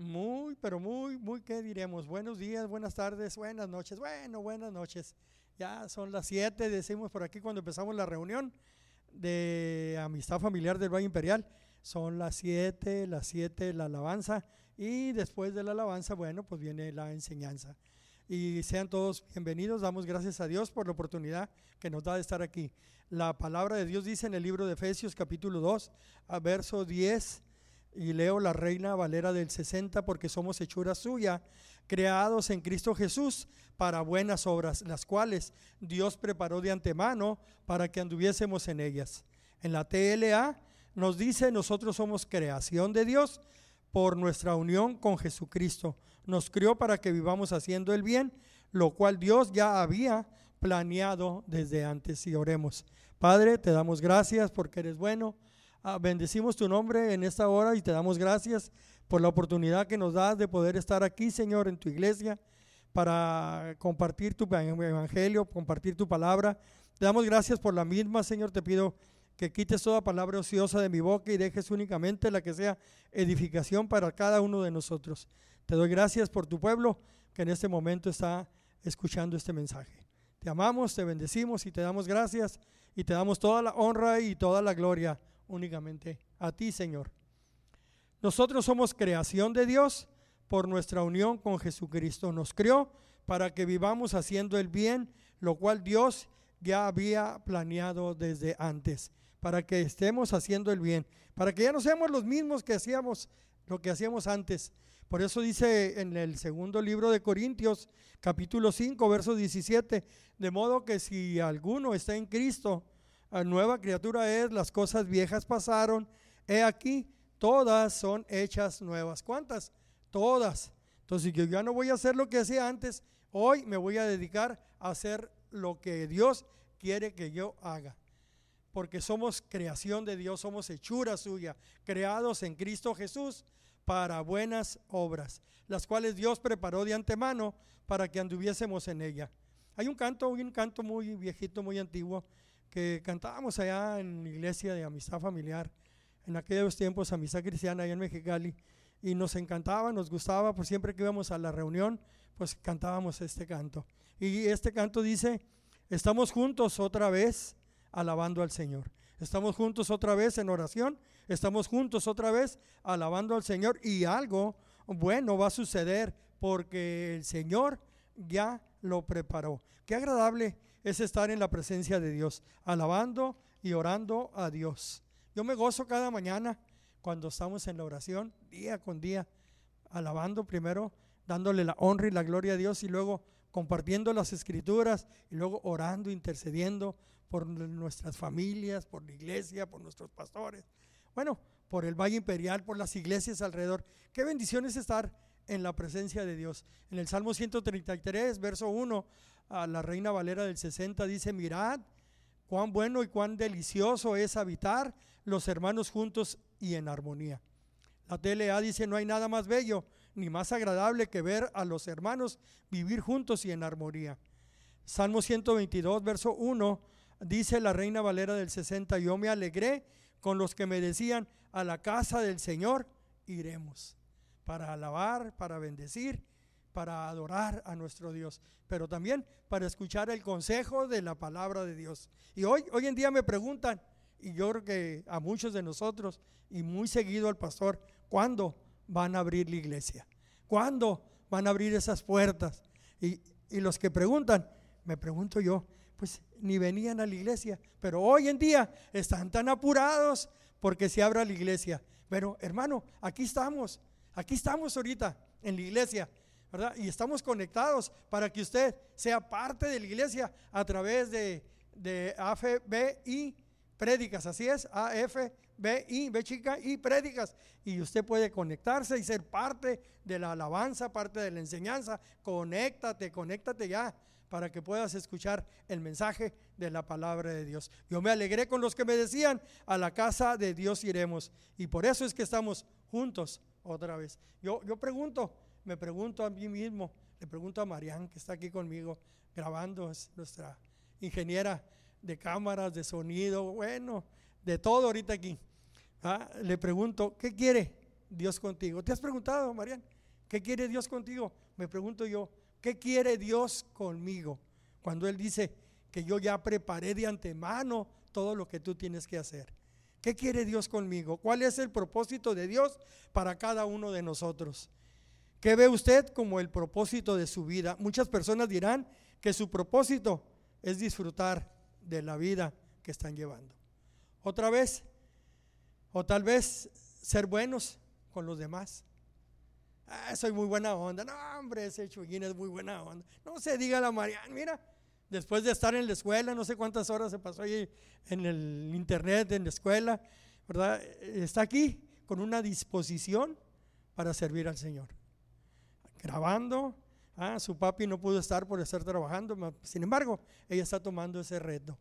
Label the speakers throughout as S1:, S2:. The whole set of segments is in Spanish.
S1: Muy, pero muy, muy, ¿qué diremos? Buenos días, buenas tardes, buenas noches. Bueno, buenas noches. Ya son las 7, decimos por aquí cuando empezamos la reunión de Amistad Familiar del Valle Imperial. Son las 7, las 7 la alabanza y después de la alabanza, bueno, pues viene la enseñanza. Y sean todos bienvenidos, damos gracias a Dios por la oportunidad que nos da de estar aquí. La palabra de Dios dice en el libro de Efesios capítulo 2, a verso 10 y leo la Reina Valera del 60 porque somos hechura suya, creados en Cristo Jesús para buenas obras, las cuales Dios preparó de antemano para que anduviésemos en ellas. En la TLA nos dice, nosotros somos creación de Dios por nuestra unión con Jesucristo. Nos crió para que vivamos haciendo el bien, lo cual Dios ya había planeado desde antes. Y oremos. Padre, te damos gracias porque eres bueno Ah, bendecimos tu nombre en esta hora y te damos gracias por la oportunidad que nos das de poder estar aquí, Señor, en tu iglesia para compartir tu evangelio, compartir tu palabra. Te damos gracias por la misma, Señor. Te pido que quites toda palabra ociosa de mi boca y dejes únicamente la que sea edificación para cada uno de nosotros. Te doy gracias por tu pueblo que en este momento está escuchando este mensaje. Te amamos, te bendecimos y te damos gracias y te damos toda la honra y toda la gloria únicamente a ti, Señor. Nosotros somos creación de Dios por nuestra unión con Jesucristo. Nos creó para que vivamos haciendo el bien, lo cual Dios ya había planeado desde antes, para que estemos haciendo el bien, para que ya no seamos los mismos que hacíamos lo que hacíamos antes. Por eso dice en el segundo libro de Corintios, capítulo 5, verso 17, de modo que si alguno está en Cristo, nueva criatura es, las cosas viejas pasaron, he aquí, todas son hechas nuevas. ¿Cuántas? Todas. Entonces yo ya no voy a hacer lo que hacía antes, hoy me voy a dedicar a hacer lo que Dios quiere que yo haga. Porque somos creación de Dios, somos hechura suya, creados en Cristo Jesús para buenas obras, las cuales Dios preparó de antemano para que anduviésemos en ella. Hay un canto, un canto muy viejito, muy antiguo, que cantábamos allá en la iglesia de amistad familiar, en aquellos tiempos, amistad cristiana allá en Mexicali, y nos encantaba, nos gustaba, pues siempre que íbamos a la reunión, pues cantábamos este canto. Y este canto dice, estamos juntos otra vez alabando al Señor. Estamos juntos otra vez en oración, estamos juntos otra vez alabando al Señor y algo bueno va a suceder porque el Señor ya lo preparó. Qué agradable es estar en la presencia de Dios, alabando y orando a Dios. Yo me gozo cada mañana cuando estamos en la oración, día con día, alabando primero, dándole la honra y la gloria a Dios y luego compartiendo las escrituras y luego orando, intercediendo por nuestras familias, por la iglesia, por nuestros pastores. Bueno, por el Valle Imperial, por las iglesias alrededor. Qué bendición es estar en la presencia de Dios. En el Salmo 133, verso 1, a la Reina Valera del 60 dice, mirad cuán bueno y cuán delicioso es habitar los hermanos juntos y en armonía. La TLA dice, no hay nada más bello ni más agradable que ver a los hermanos vivir juntos y en armonía. Salmo 122, verso 1, dice la Reina Valera del 60, yo me alegré con los que me decían, a la casa del Señor iremos para alabar, para bendecir, para adorar a nuestro Dios, pero también para escuchar el consejo de la palabra de Dios. Y hoy, hoy en día me preguntan, y yo creo que a muchos de nosotros, y muy seguido al pastor, ¿cuándo van a abrir la iglesia? ¿Cuándo van a abrir esas puertas? Y, y los que preguntan, me pregunto yo, pues ni venían a la iglesia, pero hoy en día están tan apurados porque se abra la iglesia. Pero hermano, aquí estamos, aquí estamos ahorita en la iglesia Y estamos conectados para que usted sea parte de la iglesia a través de, de AFBI prédicas, así es, AFBI, B chica y prédicas. Y usted puede conectarse y ser parte de la alabanza, parte de la enseñanza. Conéctate, conéctate ya para que puedas escuchar el mensaje de la palabra de Dios. Yo me alegré con los que me decían, a la casa de Dios iremos. Y por eso es que estamos juntos otra vez. Yo, yo pregunto, me pregunto a mí mismo, le pregunto a Marian, que está aquí conmigo grabando, es nuestra ingeniera de cámaras, de sonido, bueno, de todo ahorita aquí. ¿ah? Le pregunto, ¿qué quiere? Dios contigo? ¿Te has preguntado, Marian? ¿Qué quiere Dios contigo? Me pregunto yo, ¿qué quiere Dios conmigo? Cuando Él dice que yo ya preparé de antemano todo lo que tú tienes que hacer. ¿Qué quiere Dios conmigo? ¿Cuál es el propósito de Dios para cada uno de nosotros? ¿Qué ve usted como el propósito de su vida? Muchas personas dirán que su propósito es disfrutar de la vida que están llevando. Otra vez, o tal vez ser buenos con los demás. Ah, soy muy buena onda. No, hombre, ese chuguín es muy buena onda. No se diga la Mariana, mira, después de estar en la escuela, no sé cuántas horas se pasó ahí en el internet, en la escuela, ¿verdad? Está aquí con una disposición para servir al Señor. Grabando, ah, su papi no pudo estar por estar trabajando, sin embargo, ella está tomando ese reto.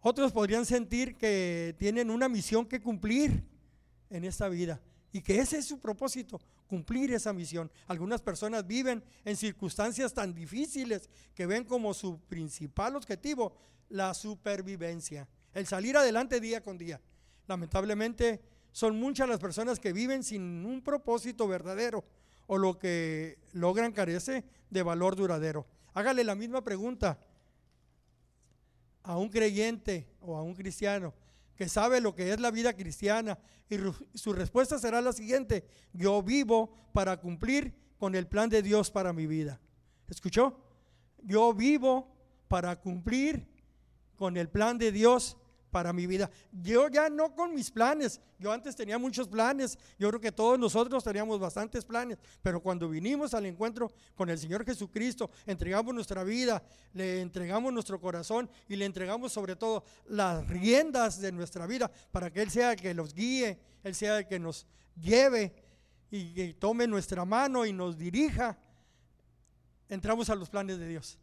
S1: Otros podrían sentir que tienen una misión que cumplir en esta vida y que ese es su propósito, cumplir esa misión. Algunas personas viven en circunstancias tan difíciles que ven como su principal objetivo la supervivencia, el salir adelante día con día. Lamentablemente son muchas las personas que viven sin un propósito verdadero o lo que logran carece de valor duradero. Hágale la misma pregunta a un creyente o a un cristiano que sabe lo que es la vida cristiana y su respuesta será la siguiente, yo vivo para cumplir con el plan de Dios para mi vida. ¿Escuchó? Yo vivo para cumplir con el plan de Dios para mi vida. Yo ya no con mis planes, yo antes tenía muchos planes, yo creo que todos nosotros teníamos bastantes planes, pero cuando vinimos al encuentro con el Señor Jesucristo, entregamos nuestra vida, le entregamos nuestro corazón y le entregamos sobre todo las riendas de nuestra vida para que Él sea el que los guíe, Él sea el que nos lleve y que tome nuestra mano y nos dirija, entramos a los planes de Dios.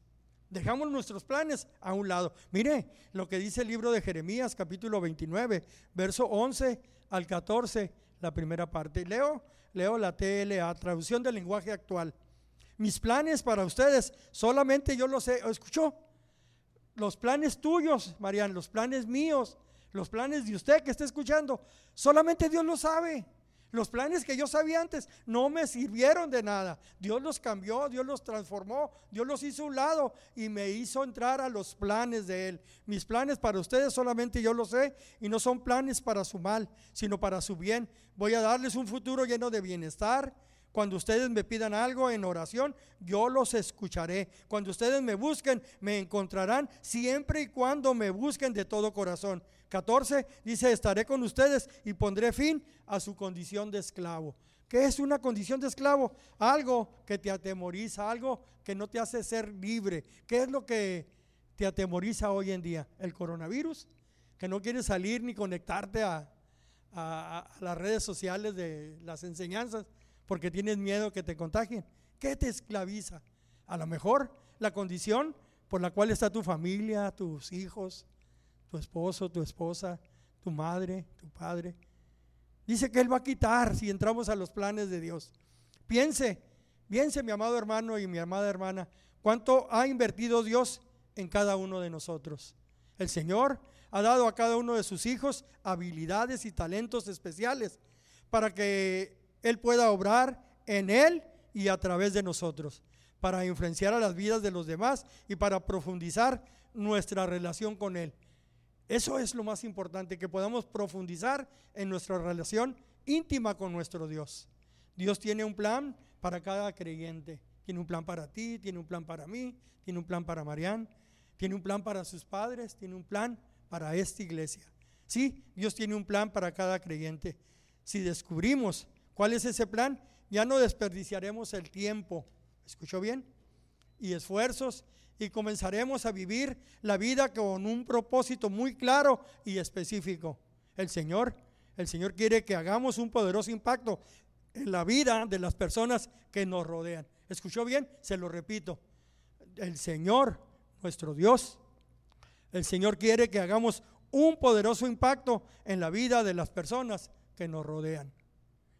S1: Dejamos nuestros planes a un lado. Mire lo que dice el libro de Jeremías, capítulo 29, verso 11 al 14, la primera parte. Leo, leo la TLA, traducción del lenguaje actual. Mis planes para ustedes, solamente yo los sé. ¿Escuchó? Los planes tuyos, Marian, los planes míos, los planes de usted que está escuchando, solamente Dios lo sabe. Los planes que yo sabía antes no me sirvieron de nada. Dios los cambió, Dios los transformó, Dios los hizo a un lado y me hizo entrar a los planes de Él. Mis planes para ustedes solamente yo los sé y no son planes para su mal, sino para su bien. Voy a darles un futuro lleno de bienestar. Cuando ustedes me pidan algo en oración, yo los escucharé. Cuando ustedes me busquen, me encontrarán siempre y cuando me busquen de todo corazón. 14 dice, estaré con ustedes y pondré fin a su condición de esclavo. ¿Qué es una condición de esclavo? Algo que te atemoriza, algo que no te hace ser libre. ¿Qué es lo que te atemoriza hoy en día? ¿El coronavirus? Que no quieres salir ni conectarte a, las redes sociales de las enseñanzas porque tienes miedo que te contagien. ¿Qué te esclaviza? A lo mejor la condición por la cual está tu familia, tus hijos, tu esposo, tu esposa, tu madre, tu padre. Dice que Él va a quitar si entramos a los planes de Dios. Piense, piense mi amado hermano y mi amada hermana, cuánto ha invertido Dios en cada uno de nosotros. El Señor ha dado a cada uno de sus hijos habilidades y talentos especiales para que Él pueda obrar en Él y a través de nosotros, para influenciar a las vidas de los demás y para profundizar nuestra relación con Él. Eso es lo más importante, que podamos profundizar en nuestra relación íntima con nuestro Dios. Dios tiene un plan para cada creyente. Tiene un plan para ti, tiene un plan para mí, tiene un plan para Marián, tiene un plan para sus padres, tiene un plan para esta iglesia. Sí, Dios tiene un plan para cada creyente. Si descubrimos cuál es ese plan, ya no desperdiciaremos el tiempo. ¿Escuchó bien? Y esfuerzos y comenzaremos a vivir la vida con un propósito muy claro y específico. El Señor, el Señor quiere que hagamos un poderoso impacto en la vida de las personas que nos rodean. ¿Escuchó bien? Se lo repito. El Señor, nuestro Dios, el Señor quiere que hagamos un poderoso impacto en la vida de las personas que nos rodean.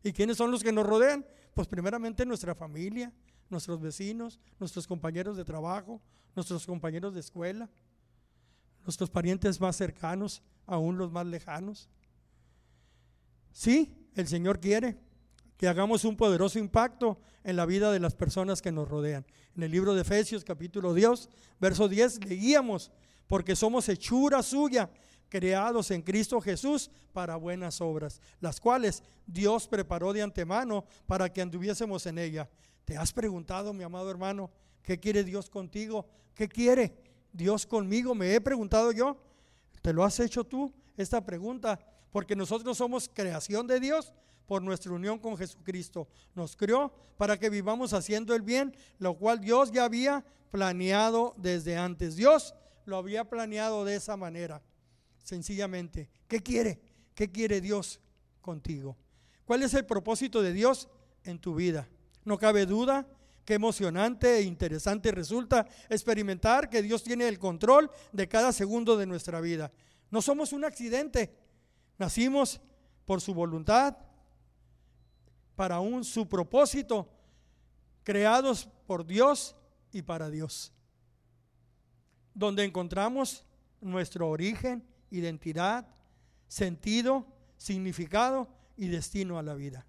S1: ¿Y quiénes son los que nos rodean? Pues primeramente nuestra familia, nuestros vecinos, nuestros compañeros de trabajo, nuestros compañeros de escuela, nuestros parientes más cercanos, aún los más lejanos. Sí, el Señor quiere que hagamos un poderoso impacto en la vida de las personas que nos rodean. En el libro de Efesios capítulo 10, verso 10, leíamos, porque somos hechura suya, creados en Cristo Jesús para buenas obras, las cuales Dios preparó de antemano para que anduviésemos en ella. ¿Te has preguntado, mi amado hermano, qué quiere Dios contigo? ¿Qué quiere Dios conmigo? Me he preguntado yo. ¿Te lo has hecho tú esta pregunta? Porque nosotros somos creación de Dios por nuestra unión con Jesucristo. Nos creó para que vivamos haciendo el bien, lo cual Dios ya había planeado desde antes. Dios lo había planeado de esa manera sencillamente. ¿Qué quiere? ¿Qué quiere Dios contigo? ¿Cuál es el propósito de Dios en tu vida? No cabe duda que emocionante e interesante resulta experimentar que Dios tiene el control de cada segundo de nuestra vida. No somos un accidente. Nacimos por su voluntad, para un su propósito, creados por Dios y para Dios. Donde encontramos nuestro origen identidad, sentido, significado y destino a la vida.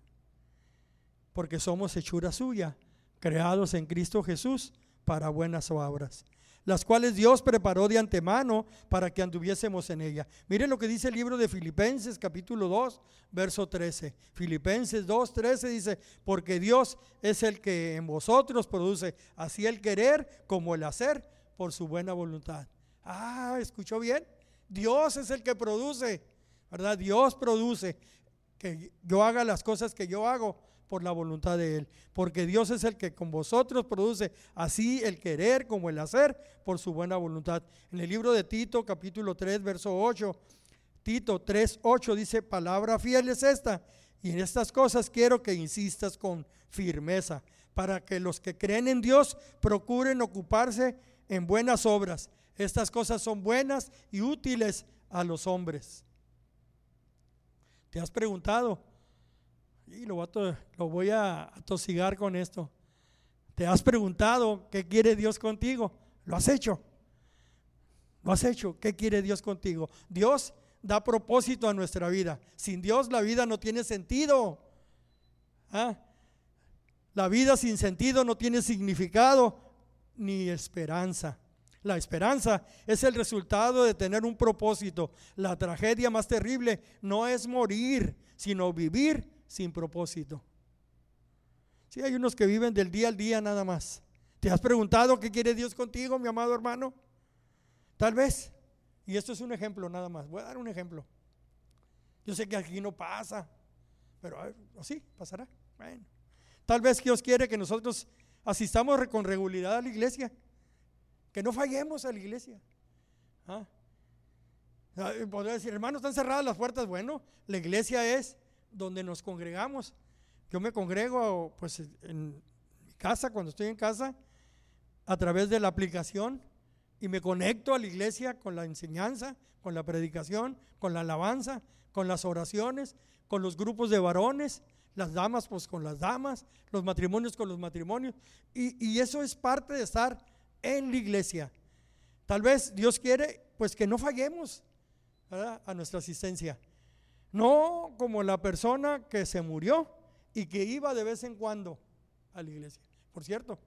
S1: Porque somos hechura suya, creados en Cristo Jesús para buenas obras, las cuales Dios preparó de antemano para que anduviésemos en ella. Miren lo que dice el libro de Filipenses capítulo 2, verso 13. Filipenses 2, 13 dice, porque Dios es el que en vosotros produce así el querer como el hacer por su buena voluntad. Ah, ¿escuchó bien? Dios es el que produce, ¿verdad? Dios produce que yo haga las cosas que yo hago por la voluntad de Él. Porque Dios es el que con vosotros produce así el querer como el hacer por su buena voluntad. En el libro de Tito, capítulo 3, verso 8, Tito 3, 8 dice, palabra fiel es esta. Y en estas cosas quiero que insistas con firmeza, para que los que creen en Dios procuren ocuparse en buenas obras estas cosas son buenas y útiles a los hombres. ¿Te has preguntado? Y lo voy a, atosigar con esto. ¿Te has preguntado qué quiere Dios contigo? ¿Lo has hecho? ¿Lo has hecho? ¿Qué quiere Dios contigo? Dios da propósito a nuestra vida. Sin Dios la vida no tiene sentido. ¿Ah? La vida sin sentido no tiene significado ni esperanza. La esperanza es el resultado de tener un propósito. La tragedia más terrible no es morir, sino vivir sin propósito. Si hay unos que viven del día al día nada más. ¿Te has preguntado qué quiere Dios contigo, mi amado hermano? Tal vez. Y esto es un ejemplo nada más. Voy a dar un ejemplo. Yo sé que aquí no pasa, pero sí, pasará. Bueno, tal vez Dios quiere que nosotros asistamos con regularidad a la iglesia que no fallemos a la iglesia. ¿Ah? Podría decir, hermano, están cerradas las puertas. Bueno, la iglesia es donde nos congregamos. Yo me congrego pues en mi casa, cuando estoy en casa, a través de la aplicación y me conecto a la iglesia con la enseñanza, con la predicación, con la alabanza, con las oraciones, con los grupos de varones, las damas pues con las damas, los matrimonios con los matrimonios. Y, y eso es parte de estar en la iglesia. Tal vez Dios quiere pues que no fallemos a nuestra asistencia. No como la persona que se murió y que iba de vez en cuando a la iglesia. Por cierto,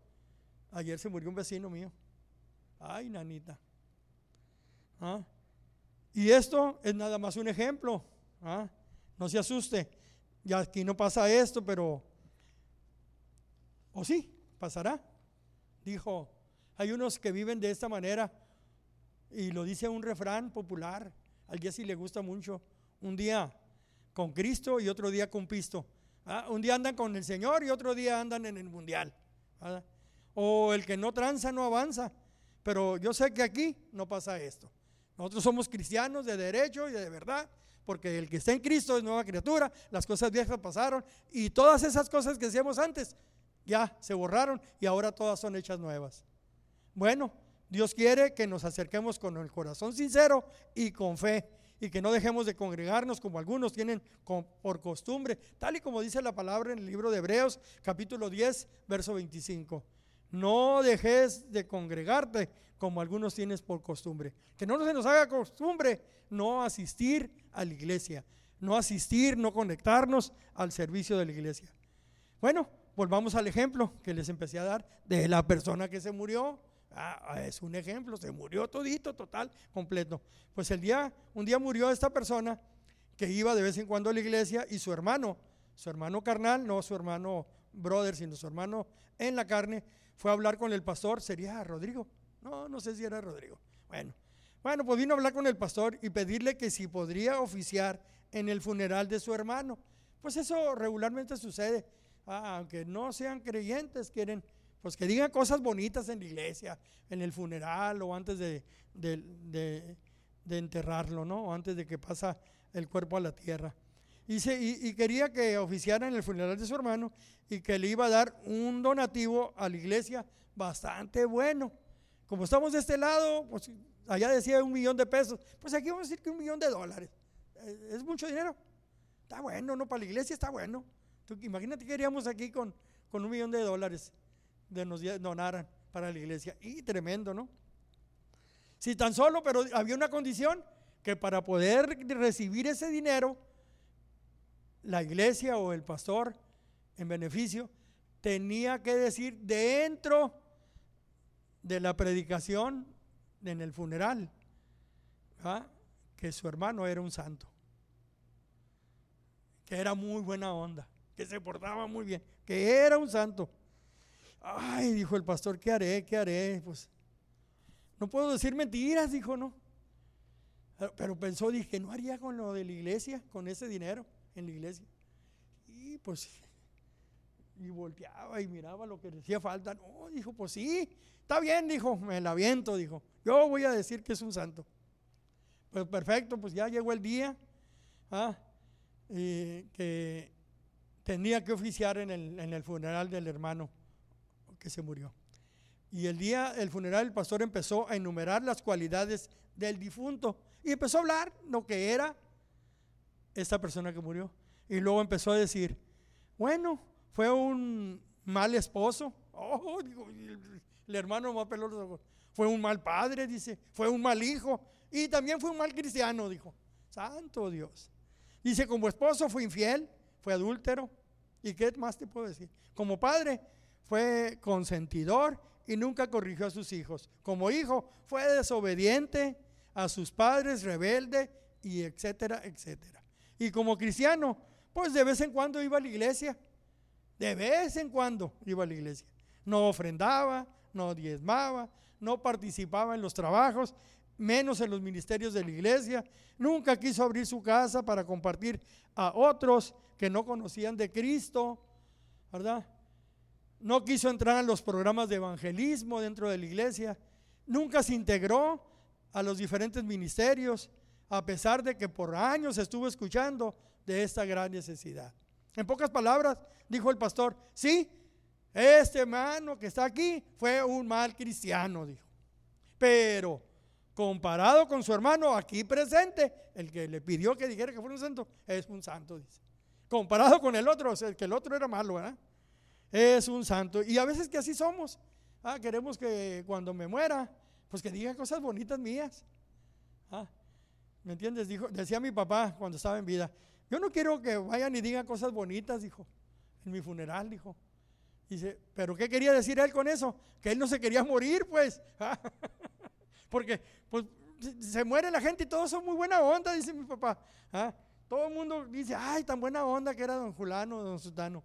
S1: ayer se murió un vecino mío. Ay, nanita. ¿Ah? Y esto es nada más un ejemplo. ¿ah? No se asuste. Ya aquí no pasa esto, pero... ¿O sí? ¿Pasará? Dijo hay unos que viven de esta manera y lo dice un refrán popular, al día sí le gusta mucho, un día con Cristo y otro día con Pisto. Ah, un día andan con el Señor y otro día andan en el mundial. O el que no tranza no avanza. Pero yo sé que aquí no pasa esto. Nosotros somos cristianos de derecho y de verdad, porque el que está en Cristo es nueva criatura, las cosas viejas pasaron y todas esas cosas que hacíamos antes ya se borraron y ahora todas son hechas nuevas. Bueno, Dios quiere que nos acerquemos con el corazón sincero y con fe y que no dejemos de congregarnos como algunos tienen por costumbre, tal y como dice la palabra en el libro de Hebreos capítulo 10, verso 25. No dejes de congregarte como algunos tienes por costumbre. Que no se nos haga costumbre no asistir a la iglesia. no asistir, no conectarnos al servicio de la iglesia. Bueno, volvamos al ejemplo que les empecé a dar de la persona que se murió. Ah, es un ejemplo, se murió todito, total, completo. Pues el día, un día murió esta persona que iba de vez en cuando a la iglesia y su hermano, su hermano carnal, no su hermano brother, sino su hermano en la carne, fue a hablar con el pastor, sería Rodrigo. No, no sé si era Rodrigo. Bueno, bueno, pues vino a hablar con el pastor y pedirle que si podría oficiar en el funeral de su hermano. Pues eso regularmente sucede. Ah, aunque no sean creyentes, quieren pues que digan cosas bonitas en la iglesia, en el funeral o antes de, enterrarlo, ¿no? O antes de que pasa el cuerpo a la tierra. Y, y, quería que oficiara en el funeral de su hermano y que le iba a dar un donativo a la iglesia bastante bueno. Como estamos de este lado, pues allá decía un millón de pesos, pues aquí vamos a decir que un millón de dólares. Eh, es mucho dinero. Está bueno, ¿no? Para la iglesia está bueno. imagínate que iríamos aquí con un millón de dólares de nos donaran para la iglesia. Y tremendo, ¿no? Si tan solo, pero había una condición que para poder recibir ese dinero, la iglesia o el pastor en beneficio tenía que decir dentro de la predicación en el funeral que su hermano era un santo, que era muy buena onda, que se portaba muy bien, que era un santo. Ay, dijo el pastor, ¿qué haré? ¿Qué haré? Pues no puedo decir mentiras, dijo, no. Pero pensó, dije, no haría con lo de la iglesia, con ese dinero en la iglesia. Y pues, y volteaba y miraba lo que decía falta. No, dijo, pues sí, está bien, dijo, me la viento, dijo. Yo voy a decir que es un santo. Pues perfecto, pues ya llegó el día ¿ah? que tenía que oficiar en el funeral del hermano que se murió. Y el día del funeral el pastor empezó a enumerar las cualidades del difunto y empezó a hablar lo que era esta persona que murió. Y luego empezó a decir, bueno, fue un mal esposo. Oh, el, hermano más peloso. Fue un mal padre, dice. Fue un mal hijo. Y también fue un mal cristiano, dijo. Santo Dios. Dice, como esposo fue infiel, fue adúltero. ¿Y qué más te puedo decir? Como padre fue consentidor y nunca corrigió a sus hijos. Como hijo fue desobediente a sus padres, rebelde y etcétera, etcétera. Y como cristiano, pues de vez en cuando iba a la iglesia. De vez en cuando iba a la iglesia. No ofrendaba, no diezmaba, no participaba en los trabajos, menos en los ministerios de la iglesia. Nunca quiso abrir su casa para compartir a otros que no conocían de Cristo, ¿verdad? No quiso entrar a los programas de evangelismo dentro de la iglesia, nunca se integró a los diferentes ministerios, a pesar de que por años estuvo escuchando de esta gran necesidad. En pocas palabras, dijo el pastor, sí, este hermano que está aquí fue un mal cristiano, dijo. Pero comparado con su hermano aquí presente, el que le pidió que dijera que fuera un santo, es un santo, dice. Comparado con el otro, o sea, que el otro era malo, ¿verdad? Es un santo. Y a veces que así somos. Ah, queremos que cuando me muera, pues que diga cosas bonitas mías. Ah, ¿Me entiendes? Dijo, decía mi papá cuando estaba en vida, yo no quiero que vayan y digan cosas bonitas, dijo, en mi funeral, dijo. Dice, pero ¿qué quería decir él con eso? Que él no se quería morir, pues. Porque, pues, se muere la gente y todos son muy buena onda, dice mi papá. Ah, todo el mundo dice, ay, tan buena onda que era don Julano, don Sutano.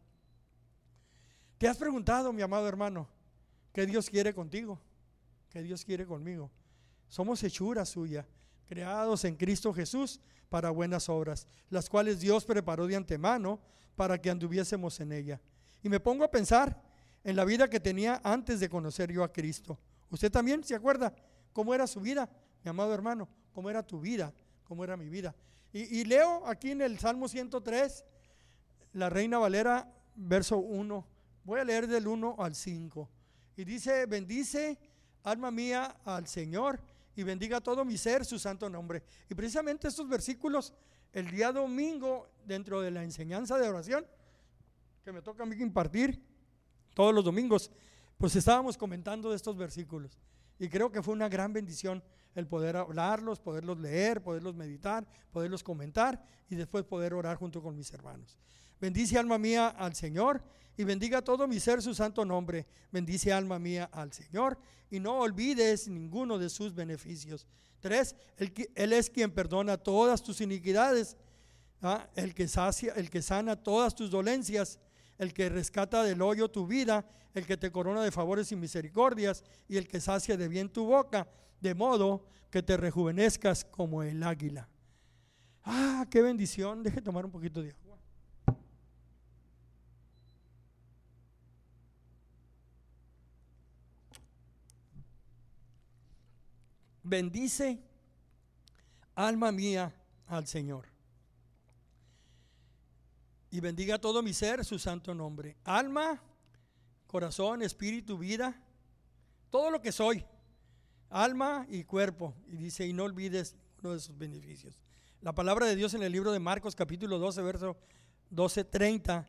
S1: ¿Te has preguntado, mi amado hermano, qué Dios quiere contigo? ¿Qué Dios quiere conmigo? Somos hechura suya, creados en Cristo Jesús para buenas obras, las cuales Dios preparó de antemano para que anduviésemos en ella. Y me pongo a pensar en la vida que tenía antes de conocer yo a Cristo. ¿Usted también se acuerda cómo era su vida, mi amado hermano? ¿Cómo era tu vida? ¿Cómo era mi vida? Y, y leo aquí en el Salmo 103, la Reina Valera, verso 1 Voy a leer del 1 al 5. Y dice, bendice alma mía al Señor y bendiga todo mi ser su santo nombre. Y precisamente estos versículos, el día domingo, dentro de la enseñanza de oración, que me toca a mí impartir todos los domingos, pues estábamos comentando de estos versículos. Y creo que fue una gran bendición el poder hablarlos, poderlos leer, poderlos meditar, poderlos comentar y después poder orar junto con mis hermanos. Bendice alma mía al Señor y bendiga todo mi ser su santo nombre. Bendice alma mía al Señor y no olvides ninguno de sus beneficios. Tres, Él, es quien perdona todas tus iniquidades, ¿ah? el, que sacia, el que sana todas tus dolencias, el que rescata del hoyo tu vida, el que te corona de favores y misericordias y el que sacia de bien tu boca, de modo que te rejuvenezcas como el águila. Ah, qué bendición. Deje tomar un poquito de agua. Bendice, alma mía, al Señor. Y bendiga todo mi ser su santo nombre. Alma, corazón, espíritu, vida, todo lo que soy. Alma y cuerpo. Y dice, y no olvides uno de sus beneficios. La palabra de Dios en el libro de Marcos capítulo 12, verso 12, 30,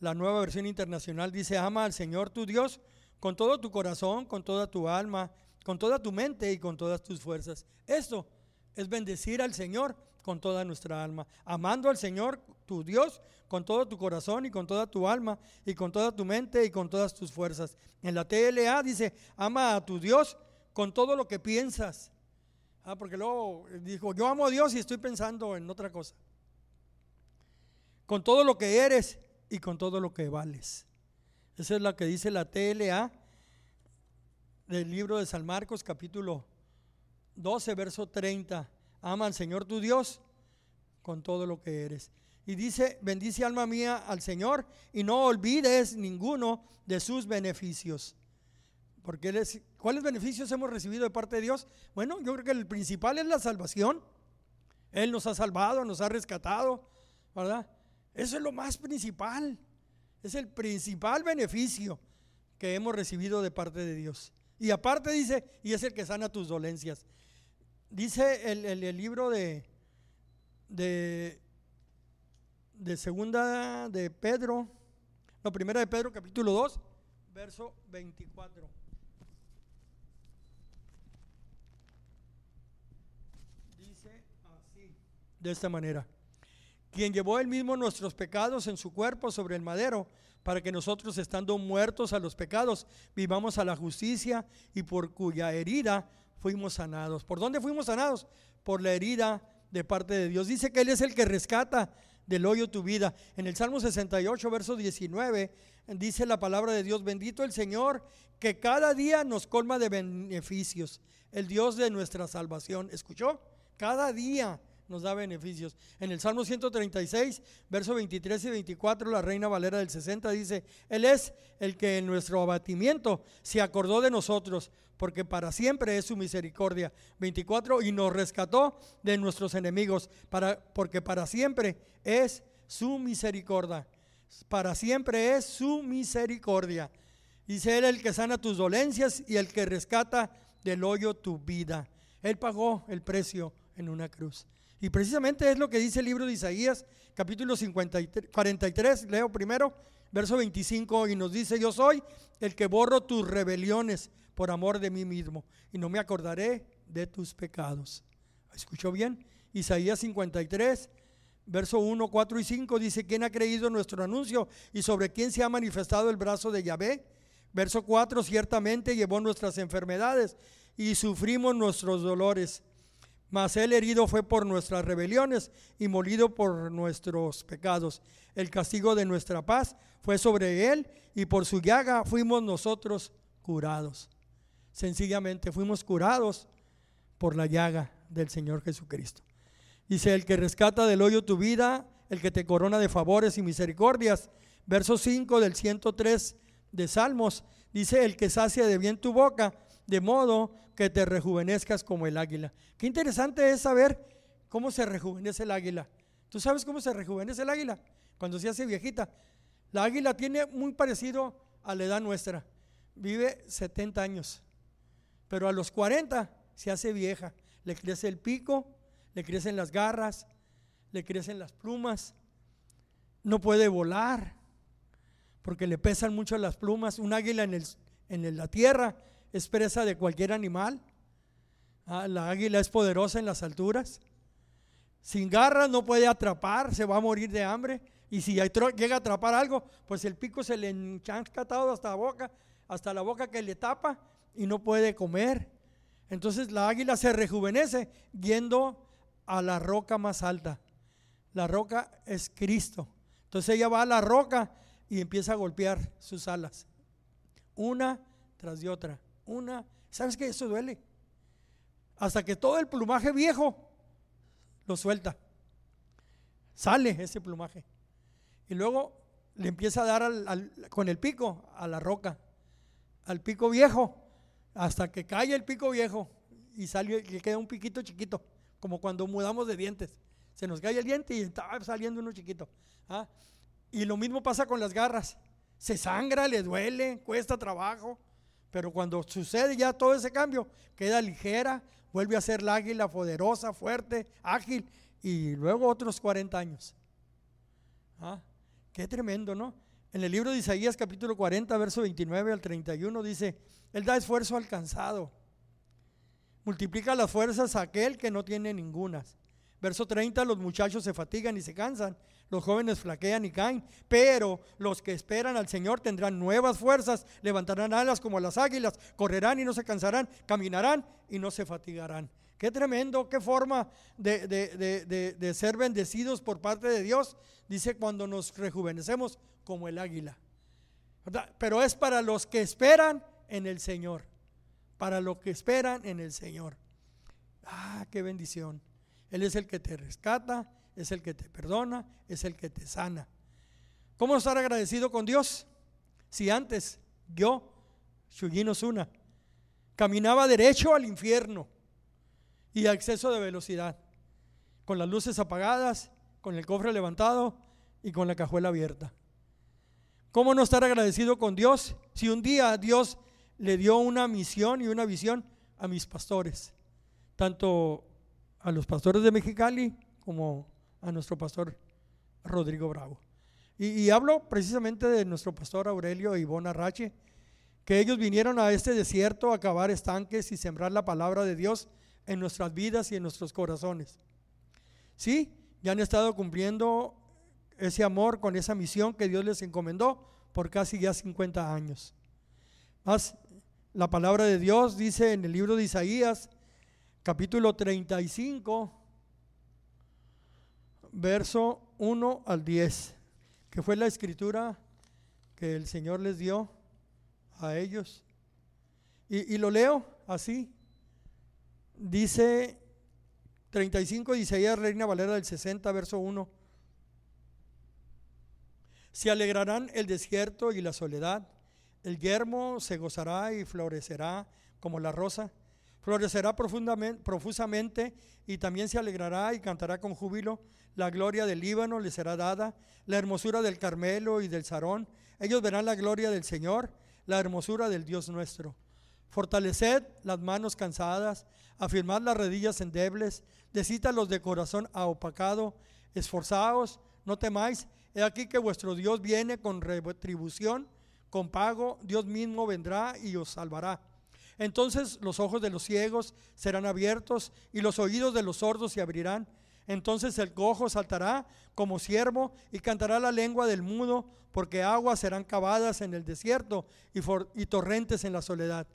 S1: la nueva versión internacional dice, ama al Señor tu Dios con todo tu corazón, con toda tu alma con toda tu mente y con todas tus fuerzas. Esto es bendecir al Señor con toda nuestra alma, amando al Señor tu Dios con todo tu corazón y con toda tu alma y con toda tu mente y con todas tus fuerzas. En la TLA dice, ama a tu Dios con todo lo que piensas. Ah, porque luego dijo, yo amo a Dios y estoy pensando en otra cosa. Con todo lo que eres y con todo lo que vales. Esa es la que dice la TLA del libro de San Marcos capítulo 12, verso 30. Ama al Señor tu Dios con todo lo que eres. Y dice, bendice alma mía al Señor y no olvides ninguno de sus beneficios. Porque él ¿cuáles beneficios hemos recibido de parte de Dios? Bueno, yo creo que el principal es la salvación. Él nos ha salvado, nos ha rescatado, ¿verdad? Eso es lo más principal. Es el principal beneficio que hemos recibido de parte de Dios. Y aparte dice, y es el que sana tus dolencias. Dice el, libro de, de, de segunda de Pedro, no, primera de Pedro, capítulo 2, verso 24. Dice así, de esta manera, quien llevó él mismo nuestros pecados en su cuerpo sobre el madero, para que nosotros, estando muertos a los pecados, vivamos a la justicia y por cuya herida fuimos sanados. ¿Por dónde fuimos sanados? Por la herida de parte de Dios. Dice que Él es el que rescata del hoyo tu vida. En el Salmo 68, verso 19, dice la palabra de Dios, bendito el Señor, que cada día nos colma de beneficios, el Dios de nuestra salvación. ¿Escuchó? Cada día nos da beneficios. En el Salmo 136, verso 23 y 24, la Reina Valera del 60 dice, Él es el que en nuestro abatimiento se acordó de nosotros, porque para siempre es su misericordia. 24, y nos rescató de nuestros enemigos, para, porque para siempre es su misericordia. Para siempre es su misericordia. Dice Él el que sana tus dolencias y el que rescata del hoyo tu vida. Él pagó el precio en una cruz. Y precisamente es lo que dice el libro de Isaías, capítulo 53, 43, leo primero, verso 25, y nos dice, yo soy el que borro tus rebeliones por amor de mí mismo, y no me acordaré de tus pecados. ¿Escuchó bien? Isaías 53, verso 1, 4 y 5 dice, ¿quién ha creído nuestro anuncio y sobre quién se ha manifestado el brazo de Yahvé? Verso 4, ciertamente llevó nuestras enfermedades y sufrimos nuestros dolores mas él herido fue por nuestras rebeliones y molido por nuestros pecados. El castigo de nuestra paz fue sobre él y por su llaga fuimos nosotros curados. Sencillamente fuimos curados por la llaga del Señor Jesucristo. Dice, el que rescata del hoyo tu vida, el que te corona de favores y misericordias. Verso 5 del 103 de Salmos. Dice, el que sacia de bien tu boca de modo que te rejuvenezcas como el águila. Qué interesante es saber cómo se rejuvenece el águila. ¿Tú sabes cómo se rejuvenece el águila? Cuando se hace viejita. La águila tiene muy parecido a la edad nuestra. Vive 70 años. Pero a los 40 se hace vieja. Le crece el pico, le crecen las garras, le crecen las plumas. No puede volar porque le pesan mucho las plumas. Un águila en, el, en la tierra es presa de cualquier animal. Ah, la águila es poderosa en las alturas. Sin garras no puede atrapar, se va a morir de hambre. Y si llega a atrapar algo, pues el pico se le enchanca todo hasta la boca, hasta la boca que le tapa y no puede comer. Entonces la águila se rejuvenece yendo a la roca más alta. La roca es Cristo. Entonces ella va a la roca y empieza a golpear sus alas. Una tras de otra. Una. ¿Sabes que Eso duele. Hasta que todo el plumaje viejo lo suelta. Sale ese plumaje. Y luego le empieza a dar con el pico a la roca, al pico viejo, hasta que cae el pico viejo y sale, y queda un piquito chiquito, como cuando mudamos de dientes. Se nos cae el diente y está saliendo uno chiquito. ¿ah? Y lo mismo pasa con las garras. Se sangra, le duele, cuesta trabajo, pero cuando sucede ya todo ese cambio, queda ligera, vuelve a ser la águila poderosa, fuerte, ágil, y luego otros 40 años. ¿Ah? Qué tremendo, ¿no? En el libro de Isaías capítulo 40, verso 29 al 31 dice, Él da esfuerzo al cansado, multiplica las fuerzas a aquel que no tiene ningunas. Verso 30, los muchachos se fatigan y se cansan, los jóvenes flaquean y caen, pero los que esperan al Señor tendrán nuevas fuerzas, levantarán alas como las águilas, correrán y no se cansarán, caminarán y no se fatigarán. Qué tremendo, qué forma de, de, ser bendecidos por parte de Dios. Dice cuando nos rejuvenecemos como el águila. Pero es para los que esperan en el Señor. Para los que esperan en el Señor. Ah, qué bendición. Él es el que te rescata, es el que te perdona, es el que te sana. ¿Cómo estar agradecido con Dios? Si antes yo, Shugino Suna, caminaba derecho al infierno y a exceso de velocidad, con las luces apagadas, con el cofre levantado y con la cajuela abierta. ¿Cómo no estar agradecido con Dios si un día Dios le dio una misión y una visión a mis pastores, tanto a los pastores de Mexicali como a nuestro pastor Rodrigo Bravo. Y, hablo precisamente de nuestro pastor Aurelio y Ivona Rache, que ellos vinieron a este desierto a cavar estanques y sembrar la palabra de Dios en nuestras vidas y en nuestros corazones. Sí, ya han estado cumpliendo ese amor con esa misión que Dios les encomendó por casi ya 50 años. Más, la palabra de Dios dice en el libro de Isaías, capítulo 35, verso 1 al 10, que fue la escritura que el Señor les dio a ellos. Y, lo leo así. Dice 35 de Isaías, Reina Valera del 60, verso 1. Se alegrarán el desierto y la soledad, el yermo se gozará y florecerá como la rosa, florecerá profusamente y también se alegrará y cantará con júbilo la gloria del Líbano le será dada, la hermosura del Carmelo y del Sarón. Ellos verán la gloria del Señor, la hermosura del Dios nuestro. Fortaleced las manos cansadas, afirmad las rodillas endebles, decita los de corazón opacado, esforzaos, no temáis, he aquí que vuestro Dios viene con retribución, con pago, Dios mismo vendrá y os salvará. Entonces los ojos de los ciegos serán abiertos y los oídos de los sordos se abrirán entonces el cojo saltará como siervo y cantará la lengua del mudo, porque aguas serán cavadas en el desierto y, torrentes en la soledad.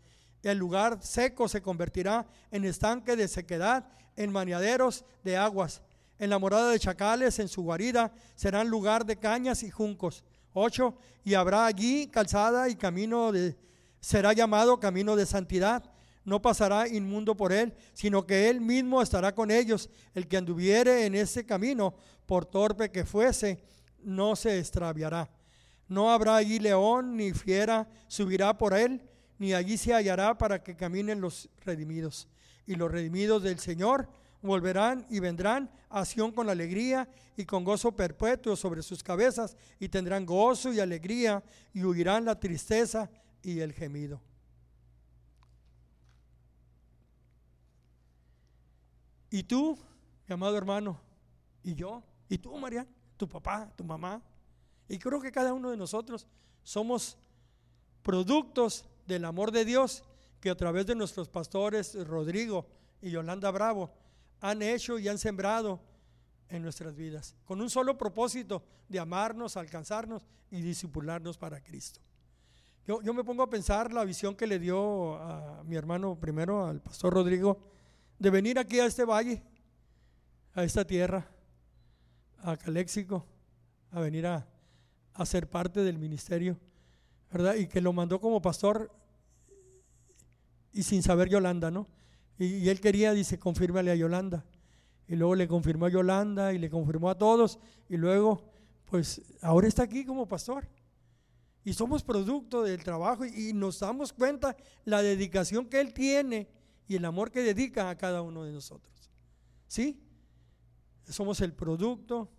S1: El lugar seco se convertirá en estanque de sequedad, en maniaderos de aguas. En la morada de chacales, en su guarida, serán lugar de cañas y juncos. 8. Y habrá allí calzada y camino de, será llamado camino de santidad no pasará inmundo por él, sino que él mismo estará con ellos. El que anduviere en ese camino, por torpe que fuese, no se extraviará. No habrá allí león ni fiera subirá por él, ni allí se hallará para que caminen los redimidos. Y los redimidos del Señor volverán y vendrán a Sión con alegría y con gozo perpetuo sobre sus cabezas, y tendrán gozo y alegría, y huirán la tristeza y el gemido. Y tú, mi amado hermano, y yo, y tú, María, tu papá, tu mamá, y creo que cada uno de nosotros somos productos del amor de Dios que a través de nuestros pastores Rodrigo y Yolanda Bravo han hecho y han sembrado en nuestras vidas, con un solo propósito de amarnos, alcanzarnos y disipularnos para Cristo. Yo, me pongo a pensar la visión que le dio a mi hermano primero, al pastor Rodrigo, de venir aquí a este valle, a esta tierra, a Caléxico, a venir a, a ser parte del ministerio, ¿verdad? Y que lo mandó como pastor y sin saber Yolanda, ¿no? Y, él quería, dice, confírmale a Yolanda. Y luego le confirmó a Yolanda y le confirmó a todos. Y luego, pues, ahora está aquí como pastor. Y somos producto del trabajo y, nos damos cuenta la dedicación que él tiene y el amor que dedica a cada uno de nosotros. ¿Sí? Somos el producto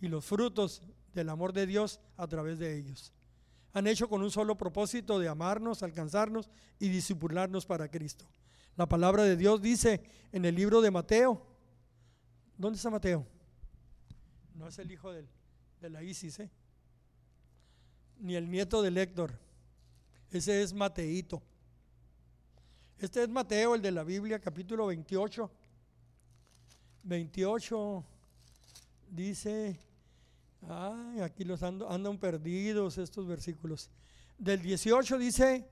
S1: y los frutos del amor de Dios a través de ellos. Han hecho con un solo propósito de amarnos, alcanzarnos y disipularnos para Cristo. La palabra de Dios dice en el libro de Mateo, ¿dónde está Mateo? No es el hijo de la Isis, ¿eh? Ni el nieto del Héctor. Ese es Mateito. Este es Mateo, el de la Biblia, capítulo 28. 28 dice, aquí los andan perdidos estos versículos. Del 18 dice,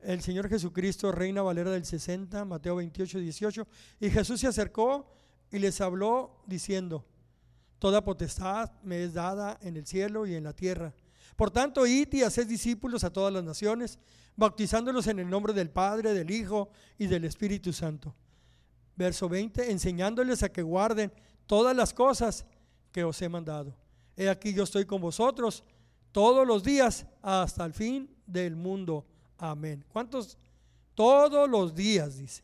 S1: el Señor Jesucristo, Reina Valera del 60, Mateo 28, 18. Y Jesús se acercó y les habló diciendo, Toda potestad me es dada en el cielo y en la tierra. Por tanto, id y haced discípulos a todas las naciones, bautizándolos en el nombre del Padre, del Hijo y del Espíritu Santo. Verso 20, enseñándoles a que guarden todas las cosas que os he mandado. He aquí yo estoy con vosotros todos los días hasta el fin del mundo. Amén. ¿Cuántos? Todos los días, dice.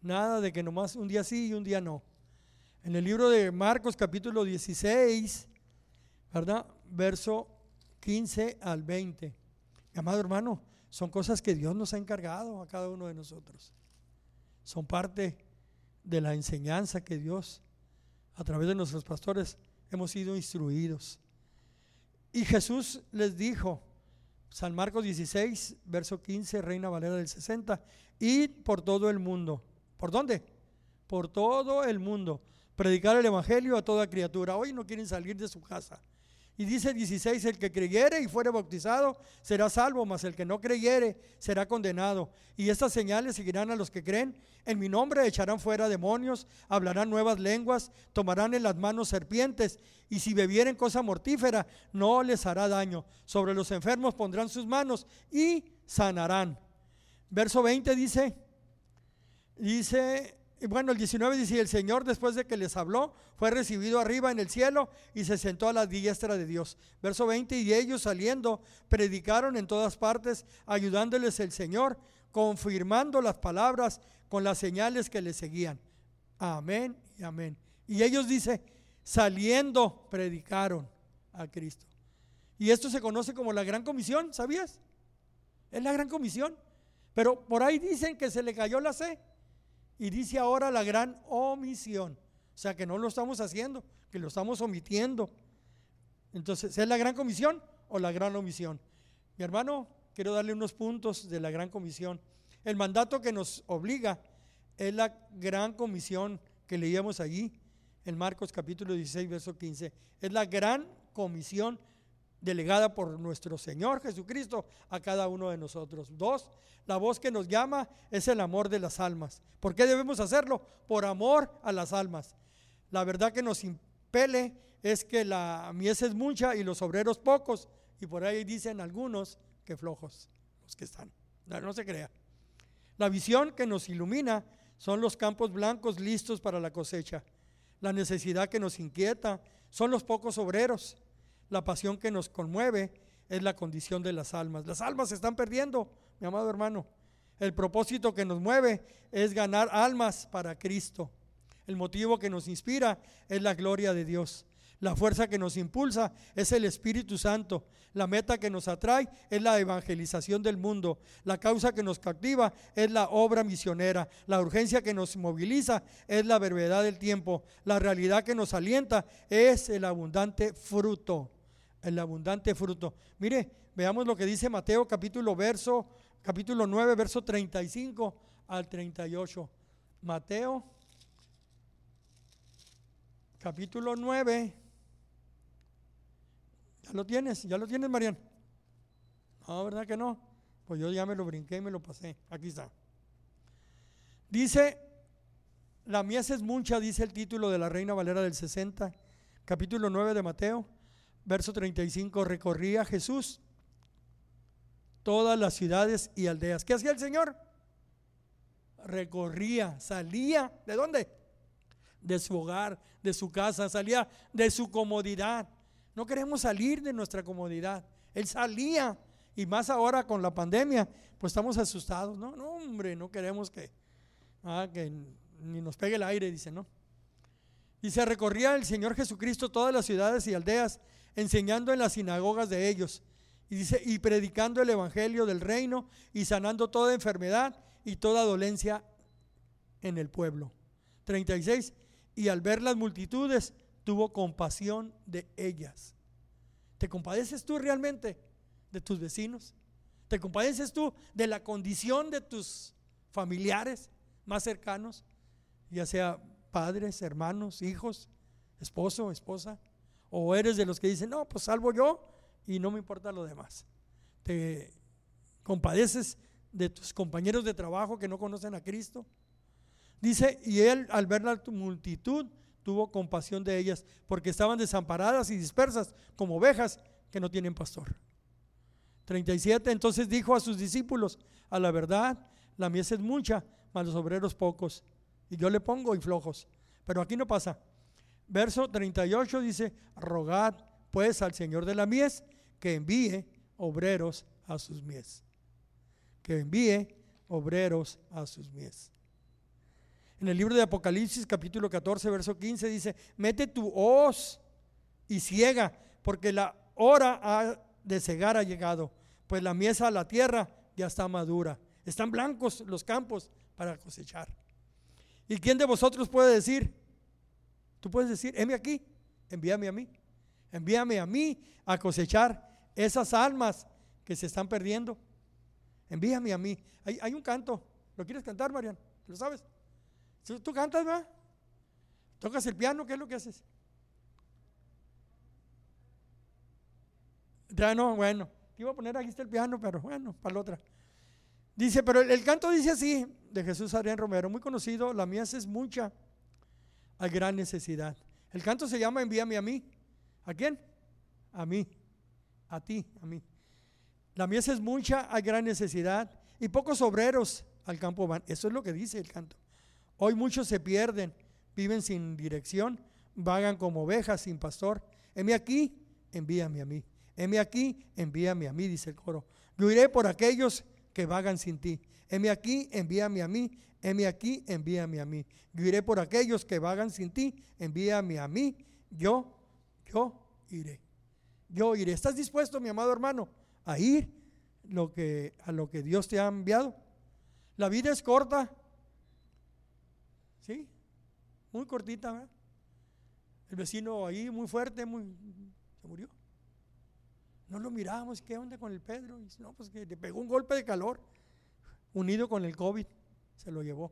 S1: Nada de que nomás un día sí y un día no. En el libro de Marcos capítulo 16, ¿verdad? Verso 15 al 20. Amado hermano, son cosas que Dios nos ha encargado a cada uno de nosotros. Son parte de la enseñanza que Dios, a través de nuestros pastores, hemos sido instruidos. Y Jesús les dijo, San Marcos 16, verso 15, Reina Valera del 60. Y por todo el mundo. ¿Por dónde? Por todo el mundo. Predicar el Evangelio a toda criatura. Hoy no quieren salir de su casa. Y dice 16, el que creyere y fuere bautizado será salvo, mas el que no creyere será condenado. Y estas señales seguirán a los que creen. En mi nombre echarán fuera demonios, hablarán nuevas lenguas, tomarán en las manos serpientes, y si bebieren cosa mortífera, no les hará daño. Sobre los enfermos pondrán sus manos y sanarán. Verso 20 dice, dice, bueno, el 19 dice, el Señor después de que les habló, fue recibido arriba en el cielo y se sentó a la diestra de Dios. Verso 20, y ellos saliendo, predicaron en todas partes, ayudándoles el Señor, confirmando las palabras con las señales que les seguían. Amén y amén. Y ellos dice, saliendo, predicaron a Cristo. Y esto se conoce como la gran comisión, ¿sabías? Es la gran comisión. Pero por ahí dicen que se le cayó la C. Y dice ahora la gran omisión. O sea que no lo estamos haciendo, que lo estamos omitiendo. Entonces, ¿es la gran comisión o la gran omisión? Mi hermano, quiero darle unos puntos de la gran comisión. El mandato que nos obliga es la gran comisión que leíamos allí en Marcos capítulo 16, verso 15. Es la gran comisión delegada por nuestro Señor Jesucristo a cada uno de nosotros. Dos, la voz que nos llama es el amor de las almas. ¿Por qué debemos hacerlo? Por amor a las almas. La verdad que nos impele es que la mies es mucha y los obreros pocos, y por ahí dicen algunos que flojos los que están. No, no se crea. La visión que nos ilumina son los campos blancos listos para la cosecha. La necesidad que nos inquieta son los pocos obreros la pasión que nos conmueve es la condición de las almas. Las almas se están perdiendo, mi amado hermano. El propósito que nos mueve es ganar almas para Cristo. El motivo que nos inspira es la gloria de Dios. La fuerza que nos impulsa es el Espíritu Santo. La meta que nos atrae es la evangelización del mundo. La causa que nos cautiva es la obra misionera. La urgencia que nos moviliza es la brevedad del tiempo. La realidad que nos alienta es el abundante fruto el abundante fruto. Mire, veamos lo que dice Mateo capítulo verso capítulo 9, verso 35 al 38. Mateo, capítulo 9. ¿Ya lo tienes? ¿Ya lo tienes, Marian? No, ¿verdad que no? Pues yo ya me lo brinqué y me lo pasé. Aquí está. Dice, la mies es mucha, dice el título de la Reina Valera del 60, capítulo 9 de Mateo, verso 35. Recorría Jesús todas las ciudades y aldeas. ¿Qué hacía el Señor? Recorría, salía, ¿de dónde? De su hogar, de su casa, salía de su comodidad. No queremos salir de nuestra comodidad. Él salía, y más ahora con la pandemia, pues estamos asustados. No, no, hombre, no queremos que, ah, que ni nos pegue el aire, dice, ¿no? Y se recorría el Señor Jesucristo todas las ciudades y aldeas, enseñando en las sinagogas de ellos y dice, y predicando el evangelio del reino y sanando toda enfermedad y toda dolencia en el pueblo. 36. Y al ver las multitudes, tuvo compasión de ellas. ¿Te compadeces tú realmente de tus vecinos? ¿Te compadeces tú de la condición de tus familiares más cercanos? Ya sea padres, hermanos, hijos, esposo, esposa. O eres de los que dicen, no, pues salvo yo y no me importa lo demás. Te compadeces de tus compañeros de trabajo que no conocen a Cristo. Dice, y él al ver la multitud tuvo compasión de ellas, porque estaban desamparadas y dispersas como ovejas que no tienen pastor. 37, entonces dijo a sus discípulos, a la verdad, la mies es mucha, mas los obreros pocos, y yo le pongo y flojos. Pero aquí no pasa. Verso 38 dice, rogad pues al Señor de la mies que envíe obreros a sus mies. Que envíe obreros a sus mies. En el libro de Apocalipsis capítulo 14, verso 15 dice, mete tu hoz y ciega, porque la hora de cegar ha llegado, pues la mies a la tierra ya está madura. Están blancos los campos para cosechar. ¿Y quién de vosotros puede decir? Tú puedes decir, heme aquí, envíame a mí. Envíame a mí a cosechar esas almas que se están perdiendo. Envíame a mí. Hay, un canto. ¿Lo quieres cantar, Marian? ¿Lo sabes? ¿Tú cantas, va? ¿Tocas el piano? ¿Qué es lo que haces? Ya no, bueno. iba a poner aquí está el piano, pero bueno, para la otra. Dice, pero el, canto dice así, de Jesús Adrián Romero, muy conocido, la mía es mucha, hay gran necesidad. El canto se llama Envíame a mí. ¿A quién? A mí a ti, a mí. La mies es mucha, hay gran necesidad y pocos obreros al campo van. Eso es lo que dice el canto. Hoy muchos se pierden, viven sin dirección, vagan como ovejas sin pastor. Heme aquí, envíame a mí. Heme aquí, envíame a mí, dice el coro. Yo iré por aquellos que vagan sin ti. Heme aquí, envíame a mí. Heme aquí, envíame a mí. Yo iré por aquellos que vagan sin ti. Envíame a mí. Yo, yo iré yo iré. ¿Estás dispuesto, mi amado hermano, a ir lo que, a lo que Dios te ha enviado? La vida es corta. ¿Sí? Muy cortita, ¿verdad? El vecino ahí muy fuerte, muy, se murió. No lo miramos, ¿qué onda con el Pedro? no, pues que le pegó un golpe de calor, unido con el COVID, se lo llevó.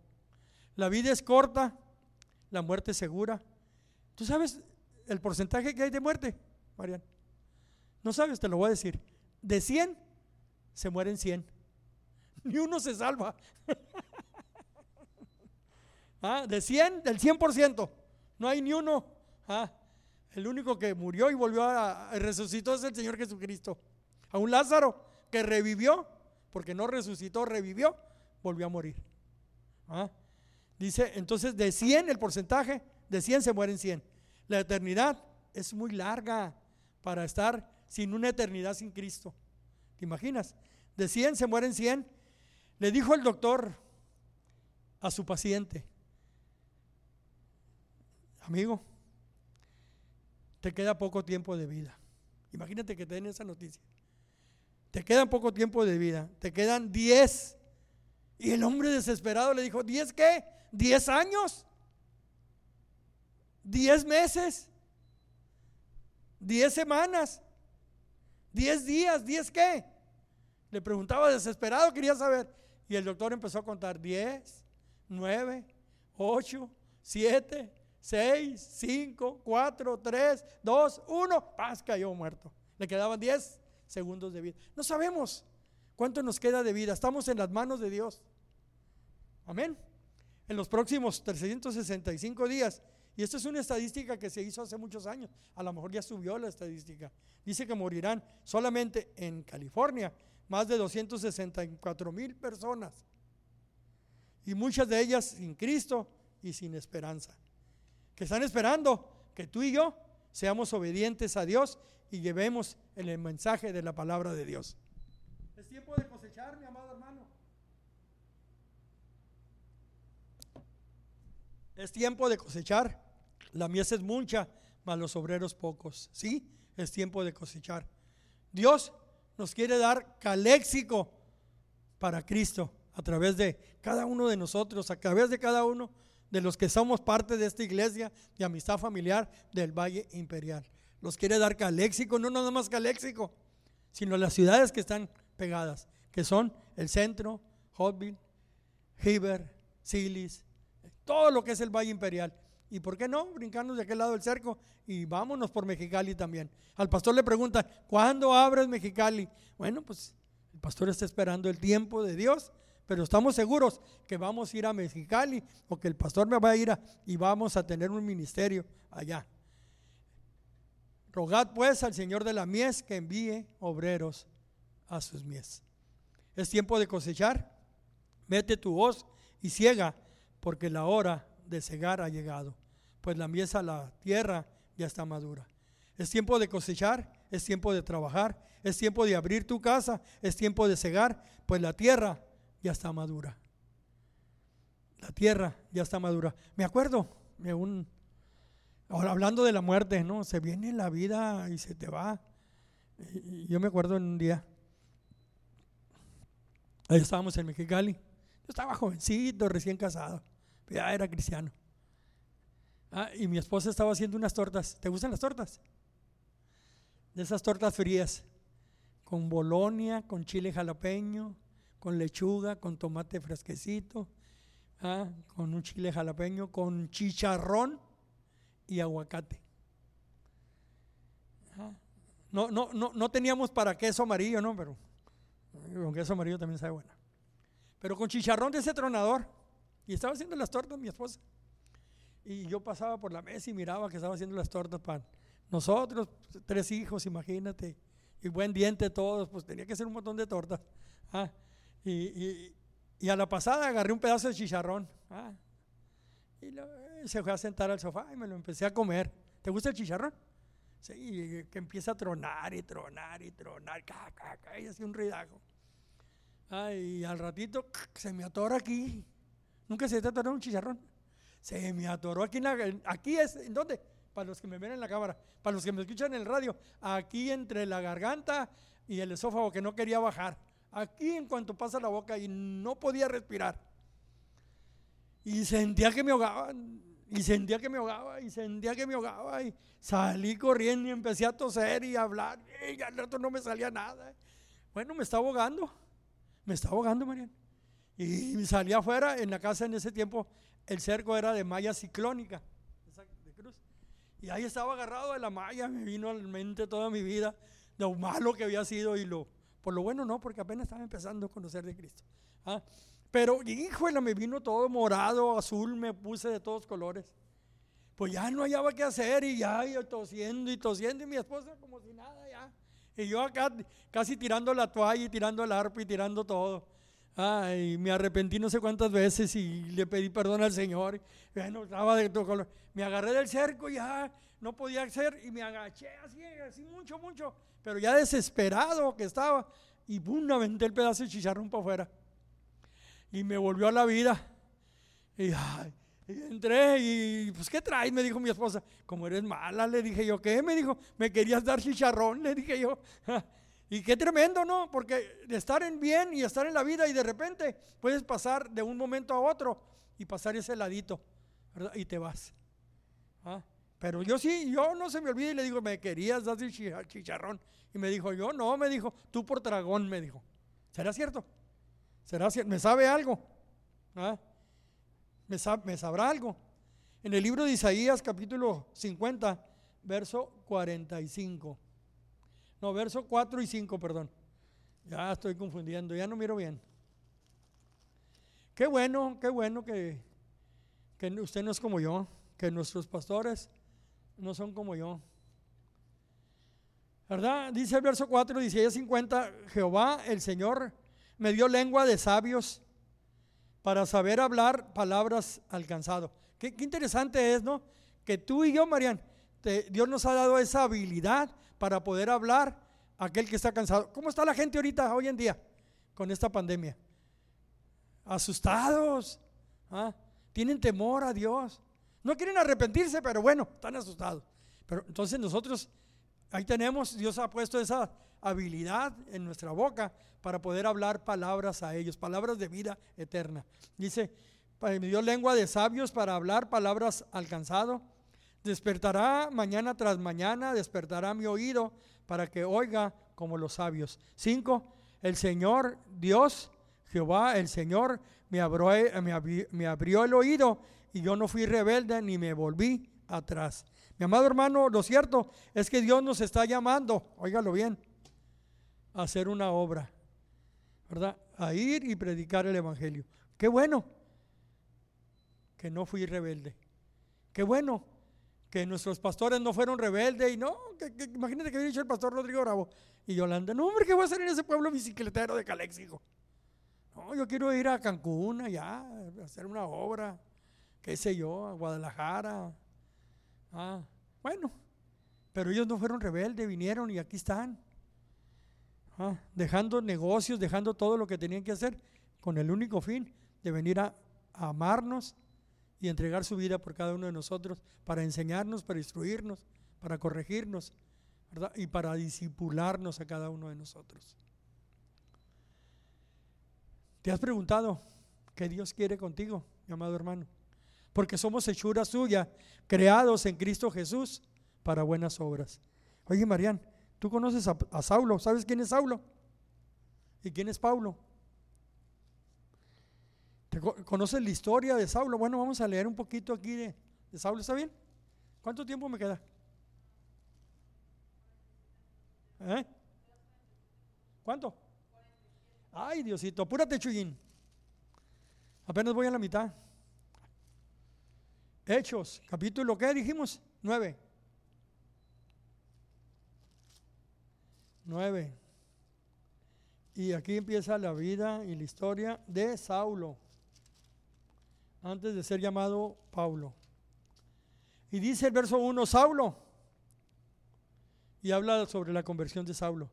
S1: La vida es corta, la muerte es segura. ¿Tú sabes el porcentaje que hay de muerte, Mariana? No sabes, te lo voy a decir. De 100, se mueren 100. Ni uno se salva. ¿Ah? De 100, del 100%. No hay ni uno. ¿Ah? El único que murió y volvió a, resucitó es el Señor Jesucristo. A un Lázaro que revivió, porque no resucitó, revivió, volvió a morir. ¿Ah? Dice, entonces de 100 el porcentaje, de 100 se mueren 100. La eternidad es muy larga para estar sin una eternidad sin Cristo. ¿Te imaginas? De 100 se mueren 100. Le dijo el doctor a su paciente, amigo, te queda poco tiempo de vida. Imagínate que te den esa noticia. Te queda poco tiempo de vida. Te quedan 10. Y el hombre desesperado le dijo, ¿10 qué? ¿10 años? ¿10 meses? ¿10 semanas? ¿Diez días? ¿Diez qué? Le preguntaba desesperado, quería saber. Y el doctor empezó a contar 10, 9, 8, 7, 6, 5, 4, 3, 2, 1. Paz, cayó muerto. Le quedaban 10 segundos de vida. No sabemos cuánto nos queda de vida. Estamos en las manos de Dios. Amén. En los próximos 365 días. Y esto es una estadística que se hizo hace muchos años. A lo mejor ya subió la estadística. Dice que morirán solamente en California más de 264 mil personas. Y muchas de ellas sin Cristo y sin esperanza. Que están esperando que tú y yo seamos obedientes a Dios y llevemos el mensaje de la palabra de Dios. Tiempo de cosechar, mi amado hermano. Es tiempo de cosechar. La mies es mucha, mas los obreros pocos. Sí, es tiempo de cosechar. Dios nos quiere dar caléxico para Cristo a través de cada uno de nosotros, a través de cada uno de los que somos parte de esta iglesia de amistad familiar del Valle Imperial. Nos quiere dar caléxico, no nada más caléxico, sino las ciudades que están pegadas, que son el centro, Hotville, Heber, Silis, todo lo que es el Valle Imperial. ¿Y por qué no brincarnos de aquel lado del cerco y vámonos por Mexicali también? Al pastor le preguntan, ¿cuándo abres Mexicali? Bueno, pues el pastor está esperando el tiempo de Dios, pero estamos seguros que vamos a ir a Mexicali o que el pastor me va a ir a, y vamos a tener un ministerio allá. Rogad pues al Señor de la mies que envíe obreros a sus mies. Es tiempo de cosechar. Mete tu voz y ciega, porque la hora de cegar ha llegado, pues la mies a la tierra ya está madura. Es tiempo de cosechar, es tiempo de trabajar, es tiempo de abrir tu casa, es tiempo de cegar, pues la tierra ya está madura. La tierra ya está madura. Me acuerdo de un, ahora hablando de la muerte, ¿no? Se viene la vida y se te va. Yo me acuerdo en un día, ahí estábamos en Mexicali, yo estaba jovencito, recién casado ya era cristiano. Ah, y mi esposa estaba haciendo unas tortas. ¿Te gustan las tortas? De esas tortas frías, con bolonia, con chile jalapeño, con lechuga, con tomate fresquecito, ah, con un chile jalapeño, con chicharrón y aguacate. Ah, no, no, no, no teníamos para queso amarillo, ¿no? Pero con queso amarillo también sabe bueno. Pero con chicharrón de ese tronador. Y estaba haciendo las tortas mi esposa. Y yo pasaba por la mesa y miraba que estaba haciendo las tortas para nosotros, tres hijos, imagínate. Y buen diente todos, pues tenía que hacer un montón de tortas. Ah, y, a la pasada agarré un pedazo de chicharrón. Ah, y se fue a sentar al sofá y me lo empecé a comer. ¿Te gusta el chicharrón? Sí, que empieza a tronar y tronar y tronar, y así un ruidajo. Ah, y al ratito se me atora aquí. Nunca se te atoró un chicharrón. Se me atoró aquí en la, aquí es, ¿en dónde? Para los que me ven en la cámara, para los que me escuchan en el radio, aquí entre la garganta y el esófago que no quería bajar. Aquí en cuanto pasa la boca y no podía respirar. Y sentía que me ahogaba, y sentía que me ahogaba, y sentía que me ahogaba, y salí corriendo y empecé a toser y a hablar, y al rato no me salía nada. Bueno, me estaba ahogando, me estaba ahogando, Mariana. Y salí afuera, en la casa en ese tiempo el cerco era de malla ciclónica, de cruz. Y ahí estaba agarrado de la malla, me vino a la mente toda mi vida lo malo que había sido y lo, por lo bueno no, porque apenas estaba empezando a conocer de Cristo. ¿ah? Pero, híjole, me vino todo morado, azul, me puse de todos colores. Pues ya no hallaba qué hacer y ya yo tosiendo y tosiendo y mi esposa como si nada ya. Y yo acá casi tirando la toalla y tirando el arpa y tirando todo. Ay, me arrepentí no sé cuántas veces y le pedí perdón al Señor. Bueno, estaba de todo color. Me agarré del cerco y ya no podía hacer y me agaché así, así mucho, mucho. Pero ya desesperado que estaba. Y pum, aventé el pedazo de chicharrón para afuera. Y me volvió a la vida. Y, entré y pues ¿qué traes? Me dijo mi esposa. Como eres mala, le dije yo, ¿qué? Me dijo, me querías dar chicharrón, le dije yo. Y qué tremendo, ¿no? Porque estar en bien y estar en la vida y de repente puedes pasar de un momento a otro y pasar ese ladito, ¿verdad? Y te vas. ¿Ah? Pero yo sí, yo no se me olvida y le digo, me querías dar chicharrón. Y me dijo, yo no, me dijo, tú por dragón, me dijo. ¿Será cierto? ¿Será? ¿Me sabe algo? ¿Ah? ¿Me, ¿Me sabrá algo? En el libro de Isaías capítulo 50, verso 45. No, verso 4 y 5, perdón. Ya estoy confundiendo, ya no miro bien. Qué bueno, qué bueno que, que usted no es como yo, que nuestros pastores no son como yo. ¿Verdad? Dice el verso 4, dice 50, Jehová el Señor me dio lengua de sabios para saber hablar palabras alcanzado. Qué, interesante es, ¿no? Que tú y yo, Marian, Dios nos ha dado esa habilidad para poder hablar a aquel que está cansado. ¿Cómo está la gente ahorita, hoy en día, con esta pandemia? Asustados. ¿ah? Tienen temor a Dios. No quieren arrepentirse, pero bueno, están asustados. Pero entonces nosotros, ahí tenemos, Dios ha puesto esa habilidad en nuestra boca para poder hablar palabras a ellos, palabras de vida eterna. Dice, me dio lengua de sabios para hablar palabras alcanzado. Despertará mañana tras mañana, despertará mi oído para que oiga como los sabios. Cinco, el Señor Dios, Jehová, el Señor, me abrió, me abrió el oído y yo no fui rebelde ni me volví atrás. Mi amado hermano, lo cierto es que Dios nos está llamando, óigalo bien, hacer una obra, ¿verdad? A ir y predicar el Evangelio. Qué bueno que no fui rebelde. Qué bueno que nuestros pastores no fueron rebeldes y no, que, imagínate que había dicho el pastor Rodrigo Bravo y Yolanda, no hombre, ¿qué voy a hacer en ese pueblo bicicletero de Calexico? No, yo quiero ir a Cancún allá, a hacer una obra, qué sé yo, a Guadalajara. Ah, bueno, pero ellos no fueron rebeldes, vinieron y aquí están. Ah, dejando negocios, dejando todo lo que tenían que hacer con el único fin de venir a amarnos y entregar su vida por cada uno de nosotros para enseñarnos, para instruirnos, para corregirnos y para disipularnos a cada uno de nosotros. ¿Te has preguntado qué Dios quiere contigo, mi amado hermano? Porque somos hechura suya, creados en Cristo Jesús para buenas obras. Oye, Marian, tú conoces a, Saulo, ¿sabes quién es Saulo? ¿Y quién es Pablo? ¿Conoces la historia de Saulo? Bueno, vamos a leer un poquito aquí de, Saulo, ¿está bien? ¿Cuánto tiempo me queda? ¿Eh? ¿Cuánto? Ay, Diosito, apúrate, Chuyín. Apenas voy a la mitad. Hechos, capítulo, ¿qué dijimos? Nueve. Nueve. Y aquí empieza la vida y la historia de Saulo antes de ser llamado Pablo. Y dice el verso 1, Saulo, y habla sobre la conversión de Saulo.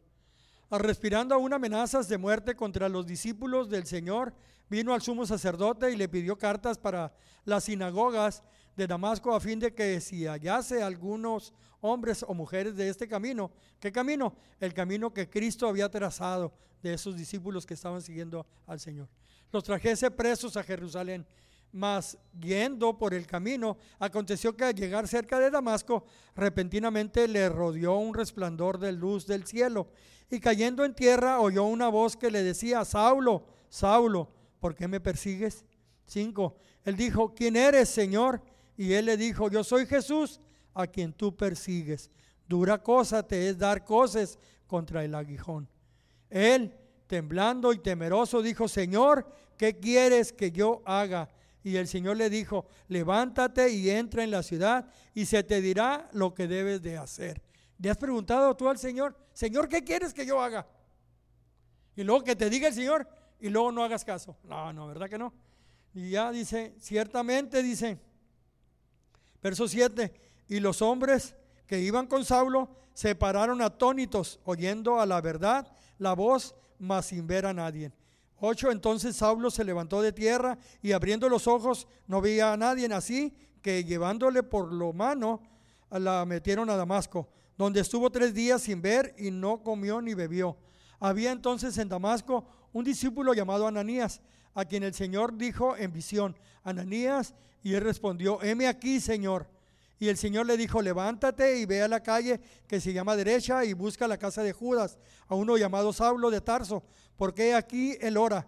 S1: Respirando aún amenazas de muerte contra los discípulos del Señor, vino al sumo sacerdote y le pidió cartas para las sinagogas de Damasco a fin de que si hallase algunos hombres o mujeres de este camino, ¿qué camino? El camino que Cristo había trazado de esos discípulos que estaban siguiendo al Señor. Los trajese presos a Jerusalén mas yendo por el camino, aconteció que al llegar cerca de Damasco, repentinamente le rodeó un resplandor de luz del cielo, y cayendo en tierra oyó una voz que le decía, Saulo, Saulo, ¿por qué me persigues? 5. Él dijo, ¿quién eres, Señor? Y él le dijo, yo soy Jesús, a quien tú persigues. Dura cosa te es dar cosas contra el aguijón. Él, temblando y temeroso, dijo, Señor, ¿qué quieres que yo haga? Y el Señor le dijo, levántate y entra en la ciudad y se te dirá lo que debes de hacer. ¿Le has preguntado tú al Señor, Señor, ¿qué quieres que yo haga? Y luego que te diga el Señor y luego no hagas caso. No, no, ¿verdad que no? Y ya dice, ciertamente dice, verso 7, y los hombres que iban con Saulo se pararon atónitos, oyendo a la verdad la voz, mas sin ver a nadie. 8. Entonces Saulo se levantó de tierra y abriendo los ojos no veía a nadie, así que llevándole por lo mano la metieron a Damasco, donde estuvo tres días sin ver y no comió ni bebió. Había entonces en Damasco un discípulo llamado Ananías, a quien el Señor dijo en visión, Ananías, y él respondió, heme aquí, Señor. Y el Señor le dijo, levántate y ve a la calle que se llama derecha y busca la casa de Judas, a uno llamado Saulo de Tarso, porque aquí él ora.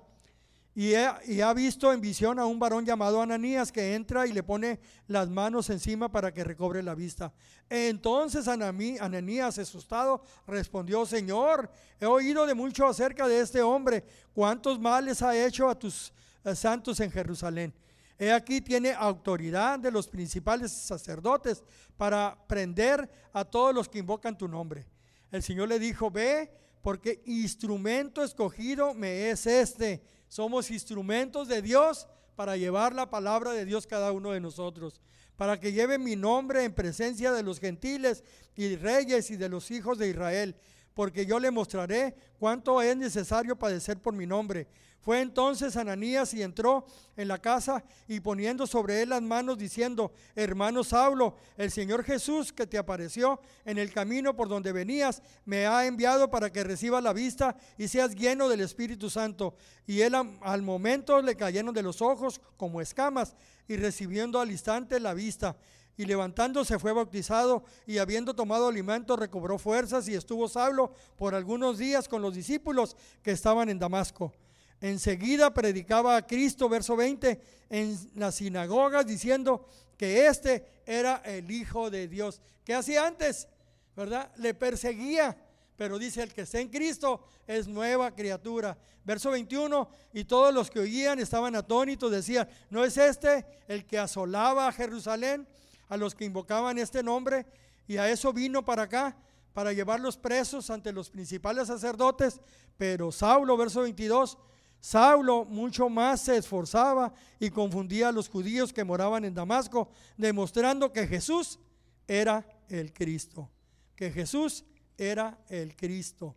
S1: Y, ha visto en visión a un varón llamado Ananías que entra y le pone las manos encima para que recobre la vista. Entonces Ananías, asustado, respondió, Señor, he oído de mucho acerca de este hombre, cuántos males ha hecho a tus eh, santos en Jerusalén. He aquí tiene autoridad de los principales sacerdotes para prender a todos los que invocan tu nombre. El Señor le dijo, ve, porque instrumento escogido me es este somos instrumentos de Dios para llevar la palabra de Dios cada uno de nosotros, para que lleve mi nombre en presencia de los gentiles y reyes y de los hijos de Israel, porque yo le mostraré cuánto es necesario padecer por mi nombre. Fue entonces Ananías y entró en la casa y poniendo sobre él las manos diciendo, hermano Saulo, el Señor Jesús que te apareció en el camino por donde venías, me ha enviado para que reciba la vista y seas lleno del Espíritu Santo. Y él al momento le cayeron de los ojos como escamas y recibiendo al instante la vista. Y levantándose fue bautizado y habiendo tomado alimento recobró fuerzas y estuvo Saulo por algunos días con los discípulos que estaban en Damasco. Enseguida predicaba a Cristo, verso 20, en las sinagogas diciendo que este era el Hijo de Dios. ¿Qué hacía antes? ¿Verdad? Le perseguía. Pero dice, el que está en Cristo es nueva criatura. Verso 21, y todos los que oían estaban atónitos, decían, ¿no es este el que asolaba a Jerusalén, a los que invocaban este nombre? Y a eso vino para acá, para llevarlos presos ante los principales sacerdotes. Pero Saulo, verso 22, Saulo mucho más se esforzaba y confundía a los judíos que moraban en Damasco, demostrando que Jesús era el Cristo, que Jesús era el Cristo.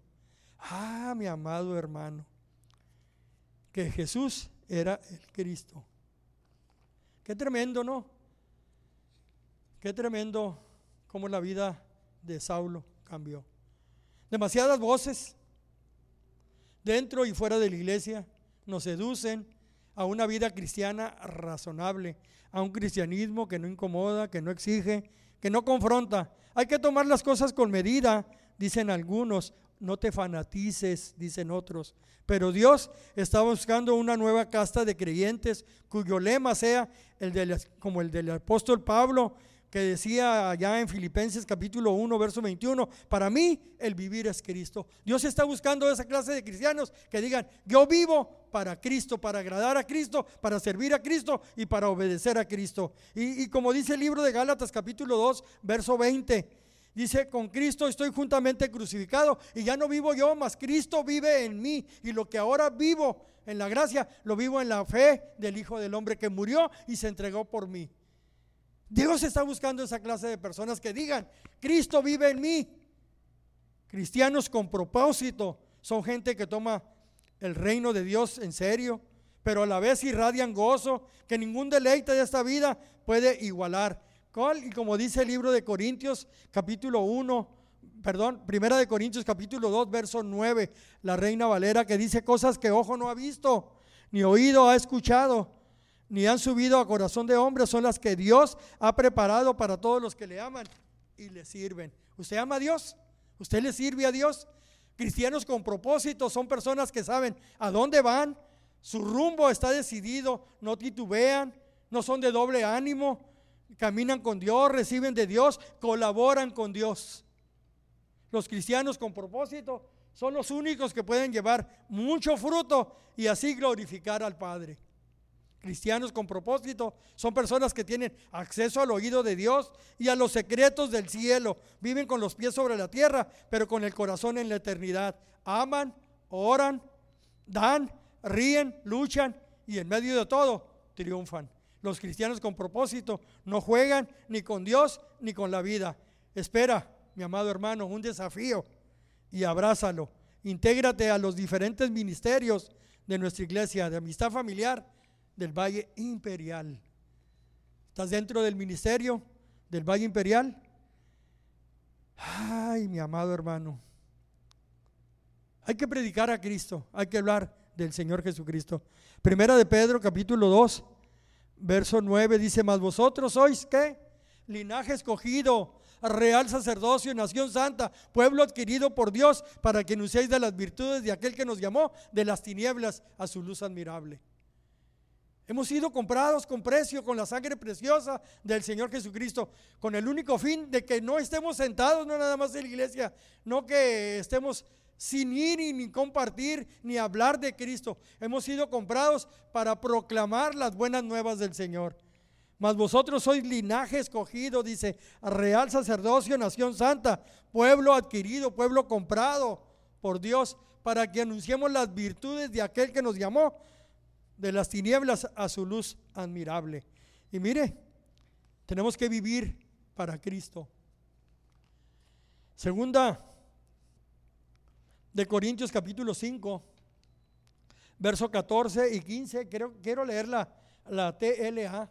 S1: Ah, mi amado hermano, que Jesús era el Cristo. Qué tremendo, ¿no? Qué tremendo cómo la vida de Saulo cambió. Demasiadas voces dentro y fuera de la iglesia nos seducen a una vida cristiana razonable, a un cristianismo que no incomoda, que no exige, que no confronta. Hay que tomar las cosas con medida, dicen algunos, no te fanatices, dicen otros. Pero Dios está buscando una nueva casta de creyentes cuyo lema sea el de, como el del apóstol Pablo, que decía allá en Filipenses capítulo 1, verso 21, para mí el vivir es Cristo. Dios está buscando esa clase de cristianos que digan, yo vivo para Cristo, para agradar a Cristo, para servir a Cristo y para obedecer a Cristo. Y, y como dice el libro de Gálatas capítulo 2, verso 20, dice, con Cristo estoy juntamente crucificado y ya no vivo yo, mas Cristo vive en mí y lo que ahora vivo en la gracia, lo vivo en la fe del Hijo del Hombre que murió y se entregó por mí. Dios está buscando esa clase de personas que digan, Cristo vive en mí. Cristianos con propósito son gente que toma el reino de Dios en serio, pero a la vez irradian gozo que ningún deleite de esta vida puede igualar. Y como dice el libro de Corintios capítulo 1, perdón, primera de Corintios capítulo 2, verso 9, la reina Valera que dice cosas que ojo no ha visto, ni oído ha escuchado ni han subido a corazón de hombre, son las que Dios ha preparado para todos los que le aman y le sirven. ¿Usted ama a Dios? ¿Usted le sirve a Dios? Cristianos con propósito son personas que saben a dónde van, su rumbo está decidido, no titubean, no son de doble ánimo, caminan con Dios, reciben de Dios, colaboran con Dios. Los cristianos con propósito son los únicos que pueden llevar mucho fruto y así glorificar al Padre. Cristianos con propósito son personas que tienen acceso al oído de Dios y a los secretos del cielo. Viven con los pies sobre la tierra, pero con el corazón en la eternidad. Aman, oran, dan, ríen, luchan y en medio de todo triunfan. Los cristianos con propósito no juegan ni con Dios ni con la vida. Espera, mi amado hermano, un desafío y abrázalo. Intégrate a los diferentes ministerios de nuestra iglesia, de amistad familiar del Valle Imperial. ¿Estás dentro del ministerio del Valle Imperial? Ay, mi amado hermano. Hay que predicar a Cristo, hay que hablar del Señor Jesucristo. Primera de Pedro, capítulo 2, verso 9, dice, mas vosotros sois, ¿qué? linaje escogido, real sacerdocio, nación santa, pueblo adquirido por Dios, para que anunciéis de las virtudes de aquel que nos llamó de las tinieblas a su luz admirable. Hemos sido comprados con precio, con la sangre preciosa del Señor Jesucristo, con el único fin de que no estemos sentados, no nada más en la iglesia, no que estemos sin ir y ni compartir ni hablar de Cristo. Hemos sido comprados para proclamar las buenas nuevas del Señor. Mas vosotros sois linaje escogido, dice, real sacerdocio, nación santa, pueblo adquirido, pueblo comprado por Dios, para que anunciemos las virtudes de aquel que nos llamó de las tinieblas a su luz admirable. Y mire, tenemos que vivir para Cristo. Segunda de Corintios capítulo 5, verso 14 y 15. Quiero, quiero leer la, la TLA.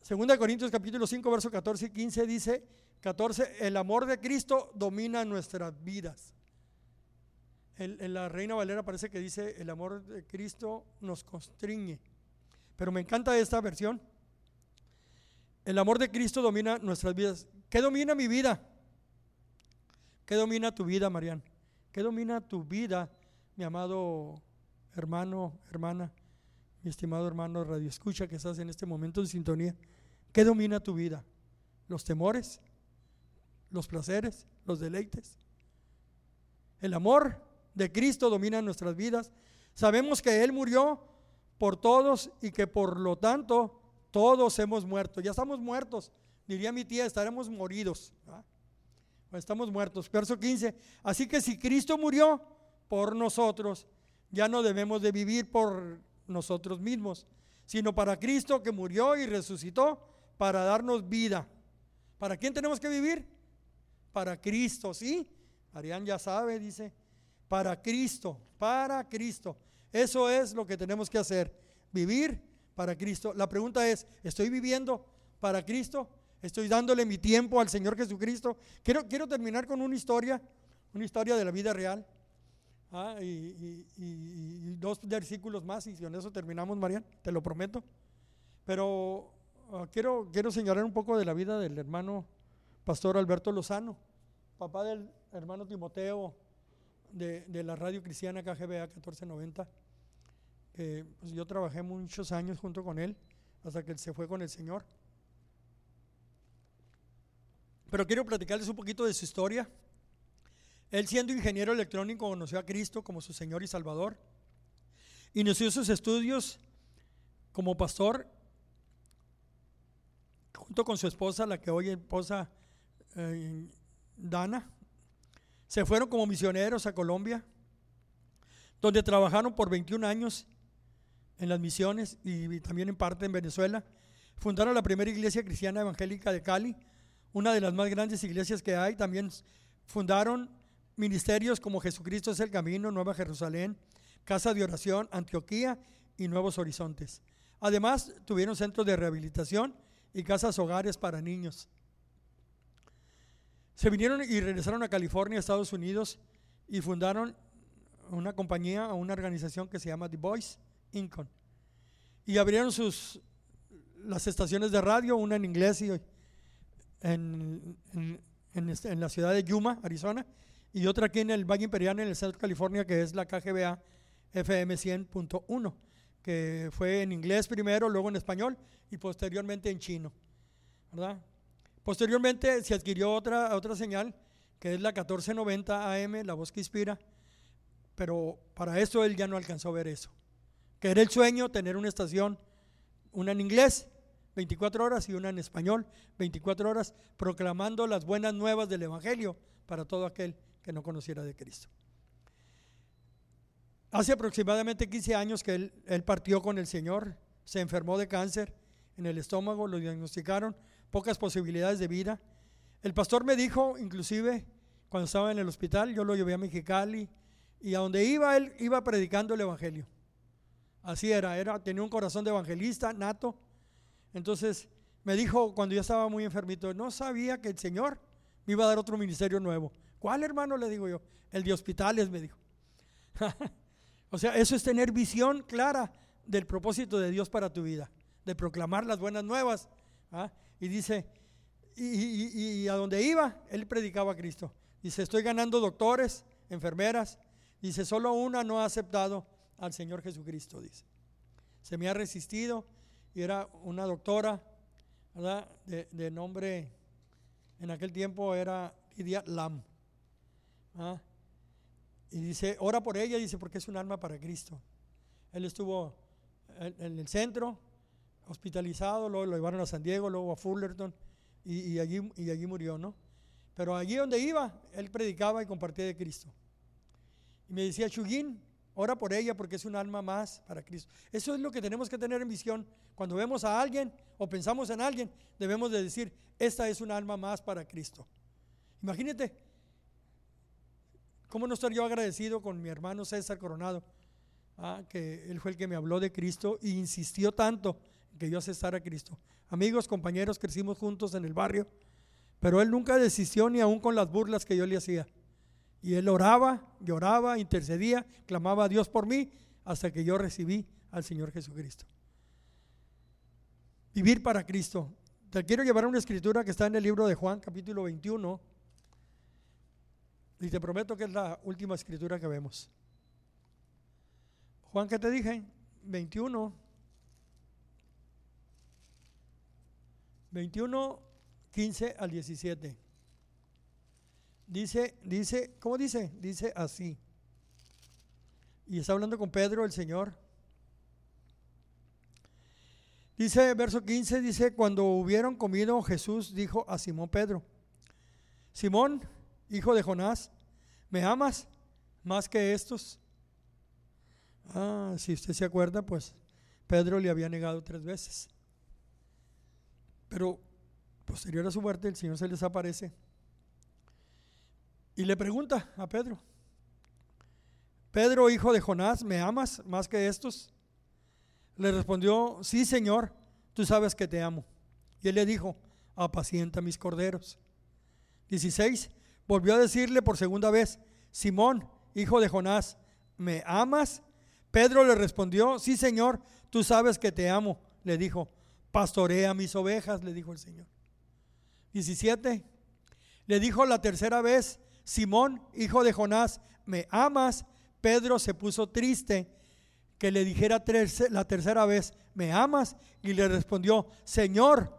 S1: Segunda de Corintios capítulo 5, verso 14 y 15 dice, 14, el amor de Cristo domina nuestras vidas en la Reina Valera parece que dice, el amor de Cristo nos constriñe. Pero me encanta esta versión. El amor de Cristo domina nuestras vidas. ¿Qué domina mi vida? ¿Qué domina tu vida, Marian? ¿Qué domina tu vida, mi amado hermano, hermana, mi estimado hermano Radio Escucha que estás en este momento en sintonía? ¿Qué domina tu vida? ¿Los temores? ¿Los placeres? ¿Los deleites? ¿El amor? De Cristo domina nuestras vidas. Sabemos que Él murió por todos y que por lo tanto todos hemos muerto. Ya estamos muertos, diría mi tía, estaremos moridos. Estamos muertos. Verso 15. Así que si Cristo murió por nosotros, ya no debemos de vivir por nosotros mismos, sino para Cristo que murió y resucitó para darnos vida. ¿Para quién tenemos que vivir? Para Cristo, ¿sí? Arián ya sabe, dice, para Cristo, para Cristo. Eso es lo que tenemos que hacer, vivir para Cristo. La pregunta es, ¿estoy viviendo para Cristo? ¿Estoy dándole mi tiempo al Señor Jesucristo? Quiero, quiero terminar con una historia, una historia de la vida real. Ah, y, dos versículos más y con eso terminamos, Marian, te lo prometo. Pero ah, quiero, quiero señalar un poco de la vida del hermano pastor Alberto Lozano, papá del hermano Timoteo de, la radio cristiana KGBA 1490. pues yo trabajé muchos años junto con él hasta que él se fue con el Señor. Pero quiero platicarles un poquito de su historia. Él siendo ingeniero electrónico conoció a Cristo como su Señor y Salvador. Inició sus estudios como pastor junto con su esposa, la que hoy es esposa eh, Dana, se fueron como misioneros a Colombia, donde trabajaron por 21 años en las misiones y también en parte en Venezuela. Fundaron la primera iglesia cristiana evangélica de Cali, una de las más grandes iglesias que hay. También fundaron ministerios como Jesucristo es el Camino, Nueva Jerusalén, Casa de Oración, Antioquía y Nuevos Horizontes. Además, tuvieron centros de rehabilitación y casas hogares para niños. Se vinieron y regresaron a California, Estados Unidos, y fundaron una compañía una organización que se llama The Voice Incon. Y abrieron sus, las estaciones de radio, una en inglés y en, este, en, la ciudad de Yuma, Arizona, y otra aquí en el Valle Imperial, en el centro de California, que es la KGBA FM 100.1, que fue en inglés primero, luego en español y posteriormente en chino. ¿verdad? Posteriormente se adquirió otra, otra señal, que es la 1490 AM, la voz que inspira, pero para eso él ya no alcanzó a ver eso. Que era el sueño tener una estación, una en inglés, 24 horas, y una en español, 24 horas, proclamando las buenas nuevas del Evangelio para todo aquel que no conociera de Cristo. Hace aproximadamente 15 años que él, él partió con el Señor, se enfermó de cáncer en el estómago, lo diagnosticaron, pocas posibilidades de vida. El pastor me dijo, inclusive, cuando estaba en el hospital, yo lo llevé a Mexicali y a donde iba él iba predicando el evangelio. Así era, era tenía un corazón de evangelista nato. Entonces me dijo cuando yo estaba muy enfermito, no sabía que el Señor me iba a dar otro ministerio nuevo. ¿Cuál hermano? Le digo yo. El de hospitales, me dijo. o sea, eso es tener visión clara del propósito de Dios para tu vida, de proclamar las buenas nuevas ¿ah? Y dice, y, a donde iba, él predicaba a Cristo. Dice, estoy ganando doctores, enfermeras. Dice, solo una no ha aceptado al Señor Jesucristo, dice. Se me ha resistido y era una doctora, ¿verdad? De, nombre, en aquel tiempo era Lidia Lam. ¿ah? Y dice, ora por ella, dice, porque es un alma para Cristo. Él estuvo en, el centro, hospitalizado, luego lo llevaron a San Diego, luego a Fullerton, y, allí, y allí murió, ¿no? Pero allí donde iba, él predicaba y compartía de Cristo. Y me decía, Chugín, ora por ella porque es un alma más para Cristo. Eso es lo que tenemos que tener en visión. Cuando vemos a alguien o pensamos en alguien, debemos de decir, esta es un alma más para Cristo. Imagínate, ¿Cómo no estar yo agradecido con mi hermano César Coronado? Ah, que él fue el que me habló de Cristo e insistió tanto que yo aceptara a Cristo. Amigos, compañeros, crecimos juntos en el barrio, pero él nunca desistió ni aún con las burlas que yo le hacía. Y él oraba, lloraba, intercedía, clamaba a Dios por mí hasta que yo recibí al Señor Jesucristo. Vivir para Cristo. Te quiero llevar a una escritura que está en el libro de Juan, capítulo 21 y te prometo que es la última escritura que vemos. Juan, ¿qué te dije? 21. 21, 15 al 17. Dice, dice, ¿cómo dice? Dice así. Y está hablando con Pedro, el Señor. Dice, verso 15, dice, cuando hubieron comido, Jesús dijo a Simón Pedro, Simón, hijo de Jonás, ¿me amas más que estos? Ah, si usted se acuerda, pues Pedro le había negado tres veces. Pero posterior a su muerte, el Señor se les aparece y le pregunta a Pedro, Pedro, hijo de Jonás, ¿me amas más que estos? Le respondió, sí, Señor, tú sabes que te amo. Y él le dijo, apacienta mis corderos. 16 volvió a decirle por segunda vez, Simón, hijo de Jonás, ¿me amas? Pedro le respondió, sí Señor, tú sabes que te amo. Le dijo, pastorea mis ovejas, le dijo el Señor. 17. Le dijo la tercera vez, Simón, hijo de Jonás, ¿me amas? Pedro se puso triste que le dijera la tercera vez, ¿me amas? Y le respondió, Señor,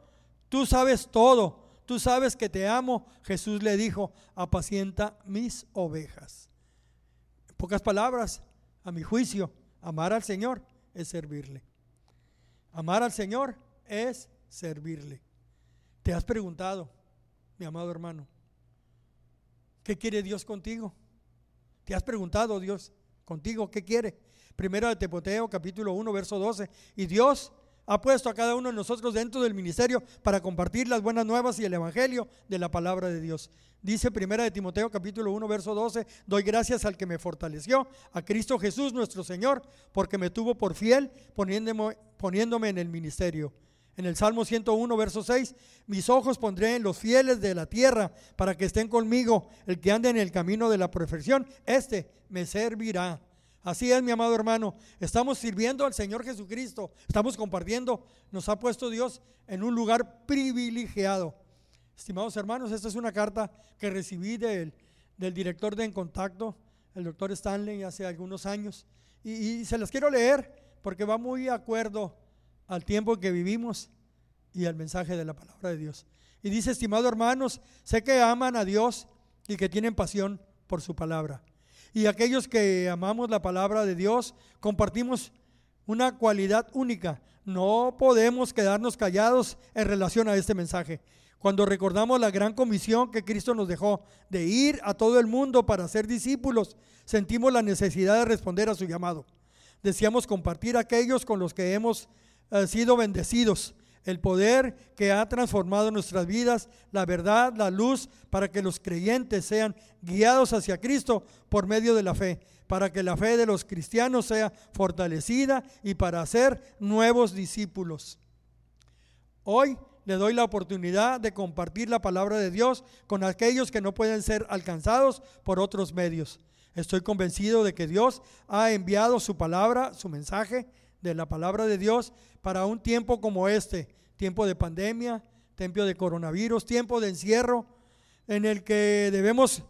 S1: tú sabes todo tú sabes que te amo. Jesús le dijo, apacienta mis ovejas. En pocas palabras, a mi juicio, amar al Señor es servirle. Amar al Señor es servirle. ¿Te has preguntado, mi amado hermano, qué quiere Dios contigo? ¿Te has preguntado, Dios, contigo, qué quiere? Primero de Tepoteo, capítulo 1, verso 12. Y Dios ha puesto a cada uno de nosotros dentro del ministerio para compartir las buenas nuevas y el evangelio de la palabra de Dios. Dice primera de Timoteo capítulo 1 verso 12, doy gracias al que me fortaleció, a Cristo Jesús nuestro Señor, porque me tuvo por fiel poniéndome, poniéndome en el ministerio. En el Salmo 101, verso 6, mis ojos pondré en los fieles de la tierra para que estén conmigo. El que ande en el camino de la perfección, este me servirá. Así es, mi amado hermano. Estamos sirviendo al Señor Jesucristo. Estamos compartiendo. Nos ha puesto Dios en un lugar privilegiado. Estimados hermanos, esta es una carta que recibí del, director de En Contacto, el doctor Stanley, hace algunos años. Y, y se las quiero leer porque va muy de acuerdo al tiempo que vivimos y al mensaje de la palabra de Dios. Y dice, estimados hermanos, sé que aman a Dios y que tienen pasión por su palabra y aquellos que amamos la palabra de Dios compartimos una cualidad única. No podemos quedarnos callados en relación a este mensaje. Cuando recordamos la gran comisión que Cristo nos dejó de ir a todo el mundo para ser discípulos, sentimos la necesidad de responder a su llamado. Deseamos compartir aquellos con los que hemos eh, sido bendecidos el poder que ha transformado nuestras vidas, la verdad, la luz, para que los creyentes sean guiados hacia Cristo por medio de la fe, para que la fe de los cristianos sea fortalecida y para hacer nuevos discípulos. Hoy le doy la oportunidad de compartir la palabra de Dios con aquellos que no pueden ser alcanzados por otros medios. Estoy convencido de que Dios ha enviado su palabra, su mensaje de la palabra de Dios para un tiempo como este, tiempo de pandemia, tiempo de coronavirus, tiempo de encierro, en el que debemos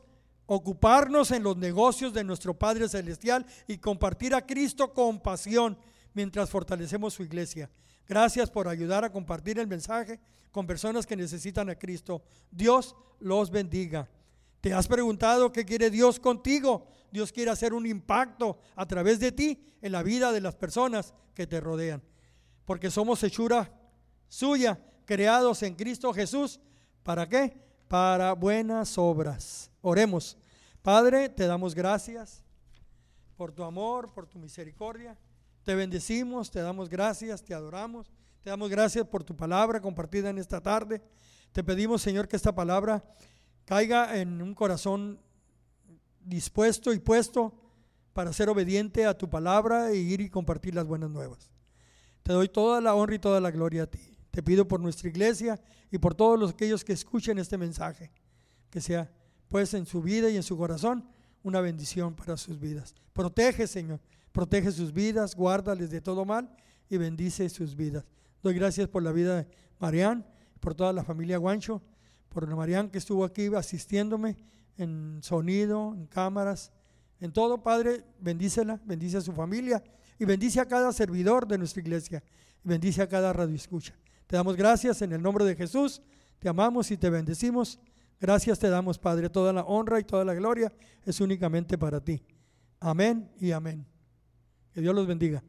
S1: ocuparnos en los negocios de nuestro Padre Celestial y compartir a Cristo con pasión mientras fortalecemos su iglesia. Gracias por ayudar a compartir el mensaje con personas que necesitan a Cristo. Dios los bendiga. ¿Te has preguntado qué quiere Dios contigo? Dios quiere hacer un impacto a través de ti en la vida de las personas que te rodean. Porque somos hechura suya, creados en Cristo Jesús. ¿Para qué? Para buenas obras. Oremos. Padre, te damos gracias por tu amor, por tu misericordia. Te bendecimos, te damos gracias, te adoramos. Te damos gracias por tu palabra compartida en esta tarde. Te pedimos, Señor, que esta palabra caiga en un corazón dispuesto y puesto para ser obediente a tu palabra e ir y compartir las buenas nuevas. Te doy toda la honra y toda la gloria a ti. Te pido por nuestra iglesia y por todos los, aquellos que escuchen este mensaje, que sea pues en su vida y en su corazón una bendición para sus vidas. Protege, Señor, protege sus vidas, guárdales de todo mal y bendice sus vidas. Doy gracias por la vida de Marián, por toda la familia Guancho, por Marián que estuvo aquí asistiéndome en sonido, en cámaras, en todo, Padre, bendícela, bendice a su familia y bendice a cada servidor de nuestra iglesia y bendice a cada radio escucha. Te damos gracias en el nombre de Jesús, te amamos y te bendecimos. Gracias te damos, Padre, toda la honra y toda la gloria es únicamente para ti. Amén y amén. Que Dios los bendiga.